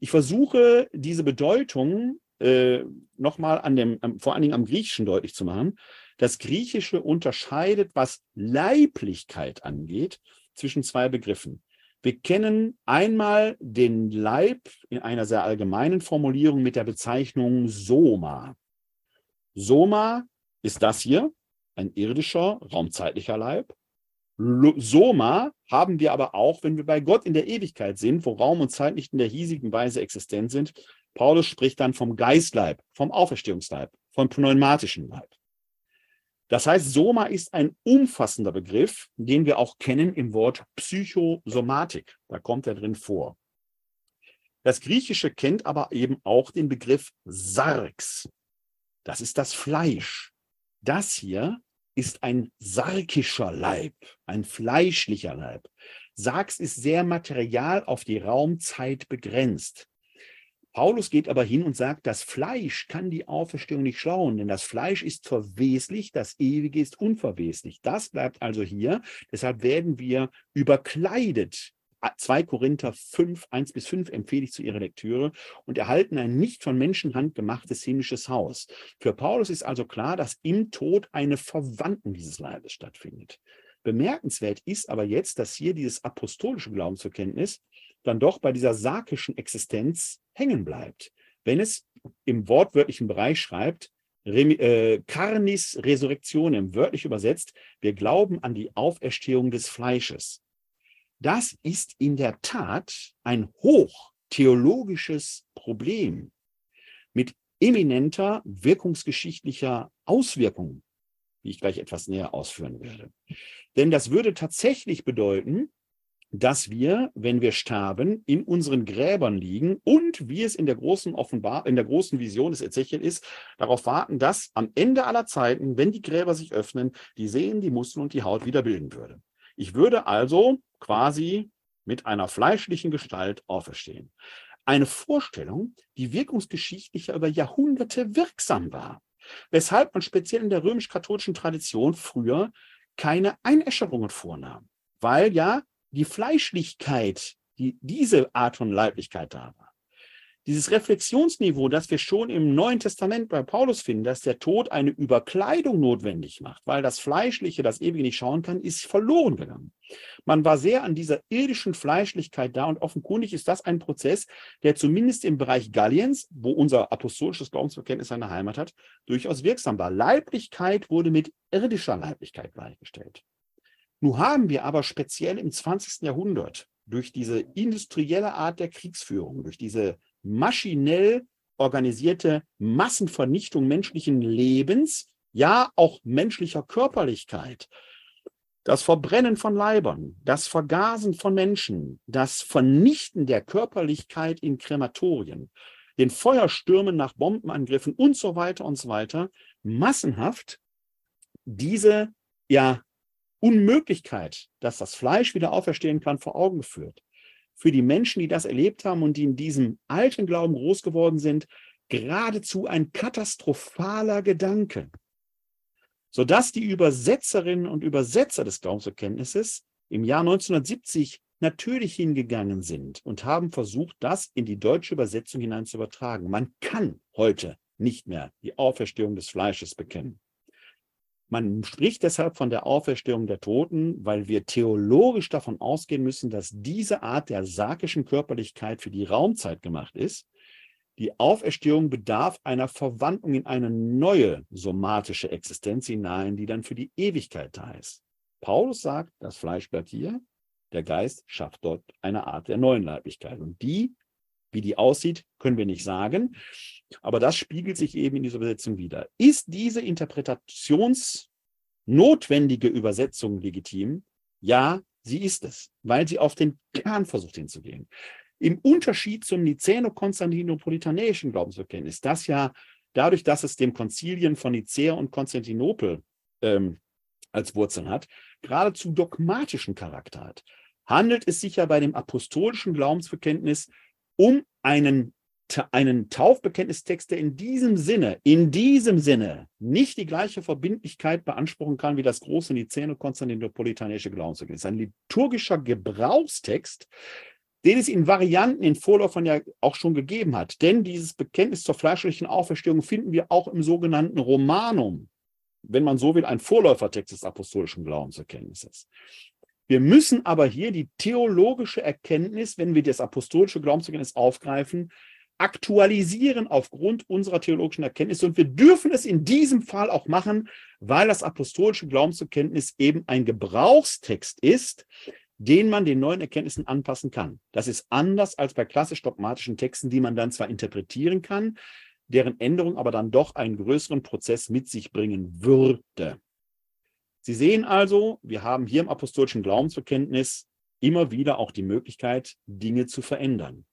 A: Ich versuche diese Bedeutung äh, nochmal an dem, vor allen Dingen am Griechischen deutlich zu machen. Das Griechische unterscheidet, was Leiblichkeit angeht, zwischen zwei Begriffen. Wir kennen einmal den Leib in einer sehr allgemeinen Formulierung mit der Bezeichnung Soma. Soma ist das hier, ein irdischer, raumzeitlicher Leib. Soma haben wir aber auch, wenn wir bei Gott in der Ewigkeit sind, wo Raum und Zeit nicht in der hiesigen Weise existent sind. Paulus spricht dann vom Geistleib, vom Auferstehungsleib, vom pneumatischen Leib. Das heißt, Soma ist ein umfassender Begriff, den wir auch kennen im Wort Psychosomatik. Da kommt er drin vor. Das Griechische kennt aber eben auch den Begriff Sarx. Das ist das Fleisch. Das hier ist ein sarkischer Leib, ein fleischlicher Leib. Sarx ist sehr material auf die Raumzeit begrenzt. Paulus geht aber hin und sagt, das Fleisch kann die Auferstehung nicht schlauen, denn das Fleisch ist verweslich, das Ewige ist unverweslich. Das bleibt also hier. Deshalb werden wir überkleidet. 2 Korinther 5, 1 bis 5 empfehle ich zu Ihrer Lektüre und erhalten ein nicht von Menschenhand gemachtes himmlisches Haus. Für Paulus ist also klar, dass im Tod eine Verwandten dieses Leibes stattfindet. Bemerkenswert ist aber jetzt, dass hier dieses apostolische Glaubensverkenntnis dann doch bei dieser sarkischen Existenz hängen bleibt. Wenn es im wortwörtlichen Bereich schreibt, äh, Carnis Resurrektionem, wörtlich übersetzt, wir glauben an die Auferstehung des Fleisches. Das ist in der Tat ein hochtheologisches Problem mit eminenter wirkungsgeschichtlicher Auswirkung, wie ich gleich etwas näher ausführen werde. Denn das würde tatsächlich bedeuten, dass wir, wenn wir sterben, in unseren Gräbern liegen und wie es in der großen Offenbar in der großen Vision des Ezechiel ist, darauf warten, dass am Ende aller Zeiten, wenn die Gräber sich öffnen, die Sehnen, die Muskeln und die Haut wieder bilden würde. Ich würde also quasi mit einer fleischlichen Gestalt auferstehen. Eine Vorstellung, die wirkungsgeschichtlich über Jahrhunderte wirksam war. Weshalb man speziell in der römisch-katholischen Tradition früher keine Einäscherungen vornahm. Weil ja die Fleischlichkeit, die diese Art von Leiblichkeit da war. Dieses Reflexionsniveau, das wir schon im Neuen Testament bei Paulus finden, dass der Tod eine Überkleidung notwendig macht, weil das Fleischliche, das Ewige nicht schauen kann, ist verloren gegangen. Man war sehr an dieser irdischen Fleischlichkeit da und offenkundig ist das ein Prozess, der zumindest im Bereich Galliens, wo unser apostolisches Glaubensbekenntnis seine Heimat hat, durchaus wirksam war. Leiblichkeit wurde mit irdischer Leiblichkeit gleichgestellt. Nun haben wir aber speziell im 20. Jahrhundert durch diese industrielle Art der Kriegsführung, durch diese maschinell organisierte Massenvernichtung menschlichen Lebens, ja auch menschlicher Körperlichkeit, das Verbrennen von Leibern, das Vergasen von Menschen, das Vernichten der Körperlichkeit in Krematorien, den Feuerstürmen nach Bombenangriffen und so weiter und so weiter, massenhaft diese ja Unmöglichkeit, dass das Fleisch wieder auferstehen kann, vor Augen geführt. Für die Menschen, die das erlebt haben und die in diesem alten Glauben groß geworden sind, geradezu ein katastrophaler Gedanke, sodass die Übersetzerinnen und Übersetzer des Glaubensbekenntnisses im Jahr 1970 natürlich hingegangen sind und haben versucht, das in die deutsche Übersetzung hinein zu übertragen. Man kann heute nicht mehr die Auferstehung des Fleisches bekennen. Man spricht deshalb von der Auferstehung der Toten, weil wir theologisch davon ausgehen müssen, dass diese Art der sarkischen Körperlichkeit für die Raumzeit gemacht ist. Die Auferstehung bedarf einer Verwandlung in eine neue somatische Existenz hinein, die dann für die Ewigkeit da ist. Paulus sagt, das Fleisch bleibt hier, der Geist schafft dort eine Art der neuen Leiblichkeit. Und die, wie die aussieht, können wir nicht sagen. Aber das spiegelt sich eben in dieser Übersetzung wieder. Ist diese interpretationsnotwendige Übersetzung legitim? Ja, sie ist es, weil sie auf den Kern versucht hinzugehen. Im Unterschied zum Nicäno-Konstantinopolitanischen Glaubensbekenntnis, das ja dadurch, dass es dem Konzilien von Nicäa und Konstantinopel ähm, als Wurzeln hat, geradezu dogmatischen Charakter hat, handelt es sich ja bei dem apostolischen Glaubensbekenntnis um einen, einen Taufbekenntnistext, der in diesem Sinne, in diesem Sinne nicht die gleiche Verbindlichkeit beanspruchen kann wie das große Nicäno-Konstantinopolitanische Glaubensbekenntnis. Ein liturgischer Gebrauchstext, den es in Varianten in Vorläufern ja auch schon gegeben hat. Denn dieses Bekenntnis zur fleischlichen Auferstehung finden wir auch im sogenannten Romanum, wenn man so will, ein Vorläufertext des apostolischen Glaubenserkenntnisses. Wir müssen aber hier die theologische Erkenntnis, wenn wir das apostolische Glaubenserkenntnis aufgreifen, aktualisieren aufgrund unserer theologischen Erkenntnis. Und wir dürfen es in diesem Fall auch machen, weil das apostolische Glaubenserkenntnis eben ein Gebrauchstext ist, den man den neuen Erkenntnissen anpassen kann. Das ist anders als bei klassisch dogmatischen Texten, die man dann zwar interpretieren kann, deren Änderung aber dann doch einen größeren Prozess mit sich bringen würde. Sie sehen also, wir haben hier im apostolischen Glaubensbekenntnis immer wieder auch die Möglichkeit, Dinge zu verändern.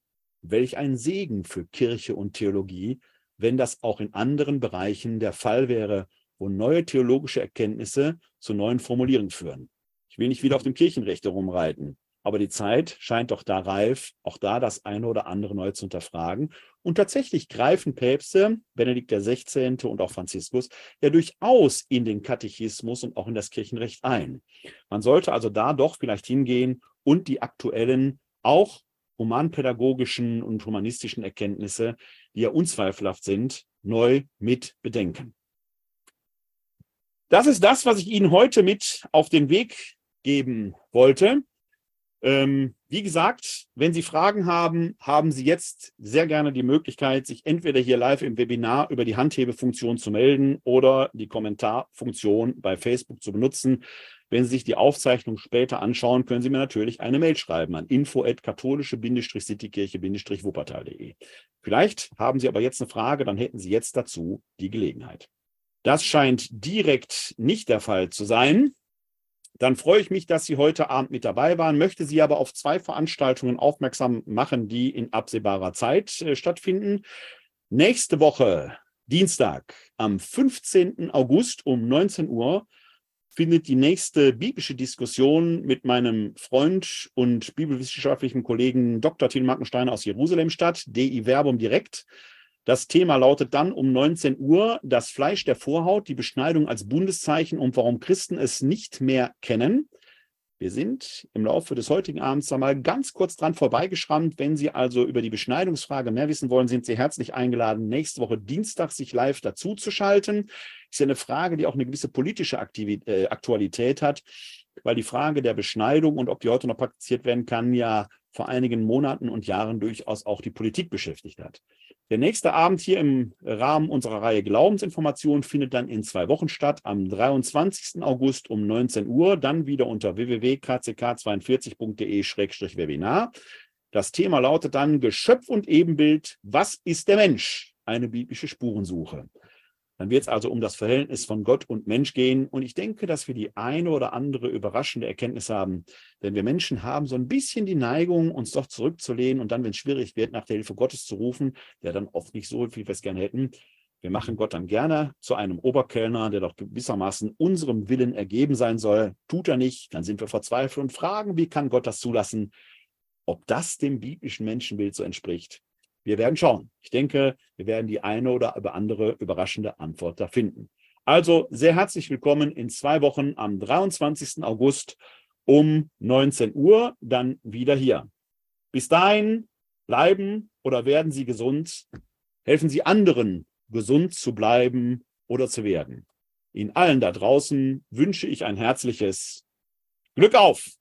A: Welch ein Segen für Kirche und Theologie, wenn das auch in anderen Bereichen der Fall wäre, wo neue theologische Erkenntnisse zu neuen Formulierungen führen. Ich will nicht wieder auf dem Kirchenrecht herumreiten. Aber die Zeit scheint doch da reif, auch da das eine oder andere neu zu hinterfragen. Und tatsächlich greifen Päpste, Benedikt XVI. und auch Franziskus, ja durchaus in den Katechismus und auch in das Kirchenrecht ein. Man sollte also da doch vielleicht hingehen und die aktuellen, auch humanpädagogischen und humanistischen Erkenntnisse, die ja unzweifelhaft sind, neu mit bedenken. Das ist das, was ich Ihnen heute mit auf den Weg geben wollte. Ähm, wie gesagt, wenn Sie Fragen haben, haben Sie jetzt sehr gerne die Möglichkeit, sich entweder hier live im Webinar über die Handhebefunktion zu melden oder die Kommentarfunktion bei Facebook zu benutzen. Wenn Sie sich die Aufzeichnung später anschauen, können Sie mir natürlich eine Mail schreiben an info@katholische-citykirche-wuppertal.de. Vielleicht haben Sie aber jetzt eine Frage, dann hätten Sie jetzt dazu die Gelegenheit. Das scheint direkt nicht der Fall zu sein. Dann freue ich mich, dass Sie heute Abend mit dabei waren, möchte Sie aber auf zwei Veranstaltungen aufmerksam machen, die in absehbarer Zeit äh, stattfinden. Nächste Woche, Dienstag, am 15. August um 19 Uhr, findet die nächste biblische Diskussion mit meinem Freund und bibelwissenschaftlichen Kollegen Dr. Till Markenstein aus Jerusalem statt, DI Verbum direkt. Das Thema lautet dann um 19 Uhr das Fleisch der Vorhaut, die Beschneidung als Bundeszeichen und warum Christen es nicht mehr kennen. Wir sind im Laufe des heutigen Abends einmal ganz kurz dran vorbeigeschrammt. Wenn Sie also über die Beschneidungsfrage mehr wissen wollen, sind Sie herzlich eingeladen, nächste Woche Dienstag sich live dazuzuschalten. Ist ja eine Frage, die auch eine gewisse politische Aktivität, äh, Aktualität hat, weil die Frage der Beschneidung und ob die heute noch praktiziert werden kann, ja vor einigen Monaten und Jahren durchaus auch die Politik beschäftigt hat. Der nächste Abend hier im Rahmen unserer Reihe Glaubensinformation findet dann in zwei Wochen statt, am 23. August um 19 Uhr, dann wieder unter www.kck42.de-webinar. Das Thema lautet dann Geschöpf und Ebenbild, was ist der Mensch? Eine biblische Spurensuche. Dann wird es also um das Verhältnis von Gott und Mensch gehen. Und ich denke, dass wir die eine oder andere überraschende Erkenntnis haben. Denn wir Menschen haben so ein bisschen die Neigung, uns doch zurückzulehnen und dann, wenn es schwierig wird, nach der Hilfe Gottes zu rufen, der dann oft nicht so viel, wie wir es gerne hätten. Wir machen Gott dann gerne zu einem Oberkellner, der doch gewissermaßen unserem Willen ergeben sein soll. Tut er nicht, dann sind wir verzweifelt und fragen, wie kann Gott das zulassen? Ob das dem biblischen Menschenbild so entspricht, Wir werden schauen. Ich denke, wir werden die eine oder andere überraschende Antwort da finden. Also sehr herzlich willkommen in zwei Wochen am 23. August um 19 Uhr dann wieder hier. Bis dahin bleiben oder werden Sie gesund. Helfen Sie anderen, gesund zu bleiben oder zu werden. Ihnen allen da draußen wünsche ich ein herzliches Glück auf!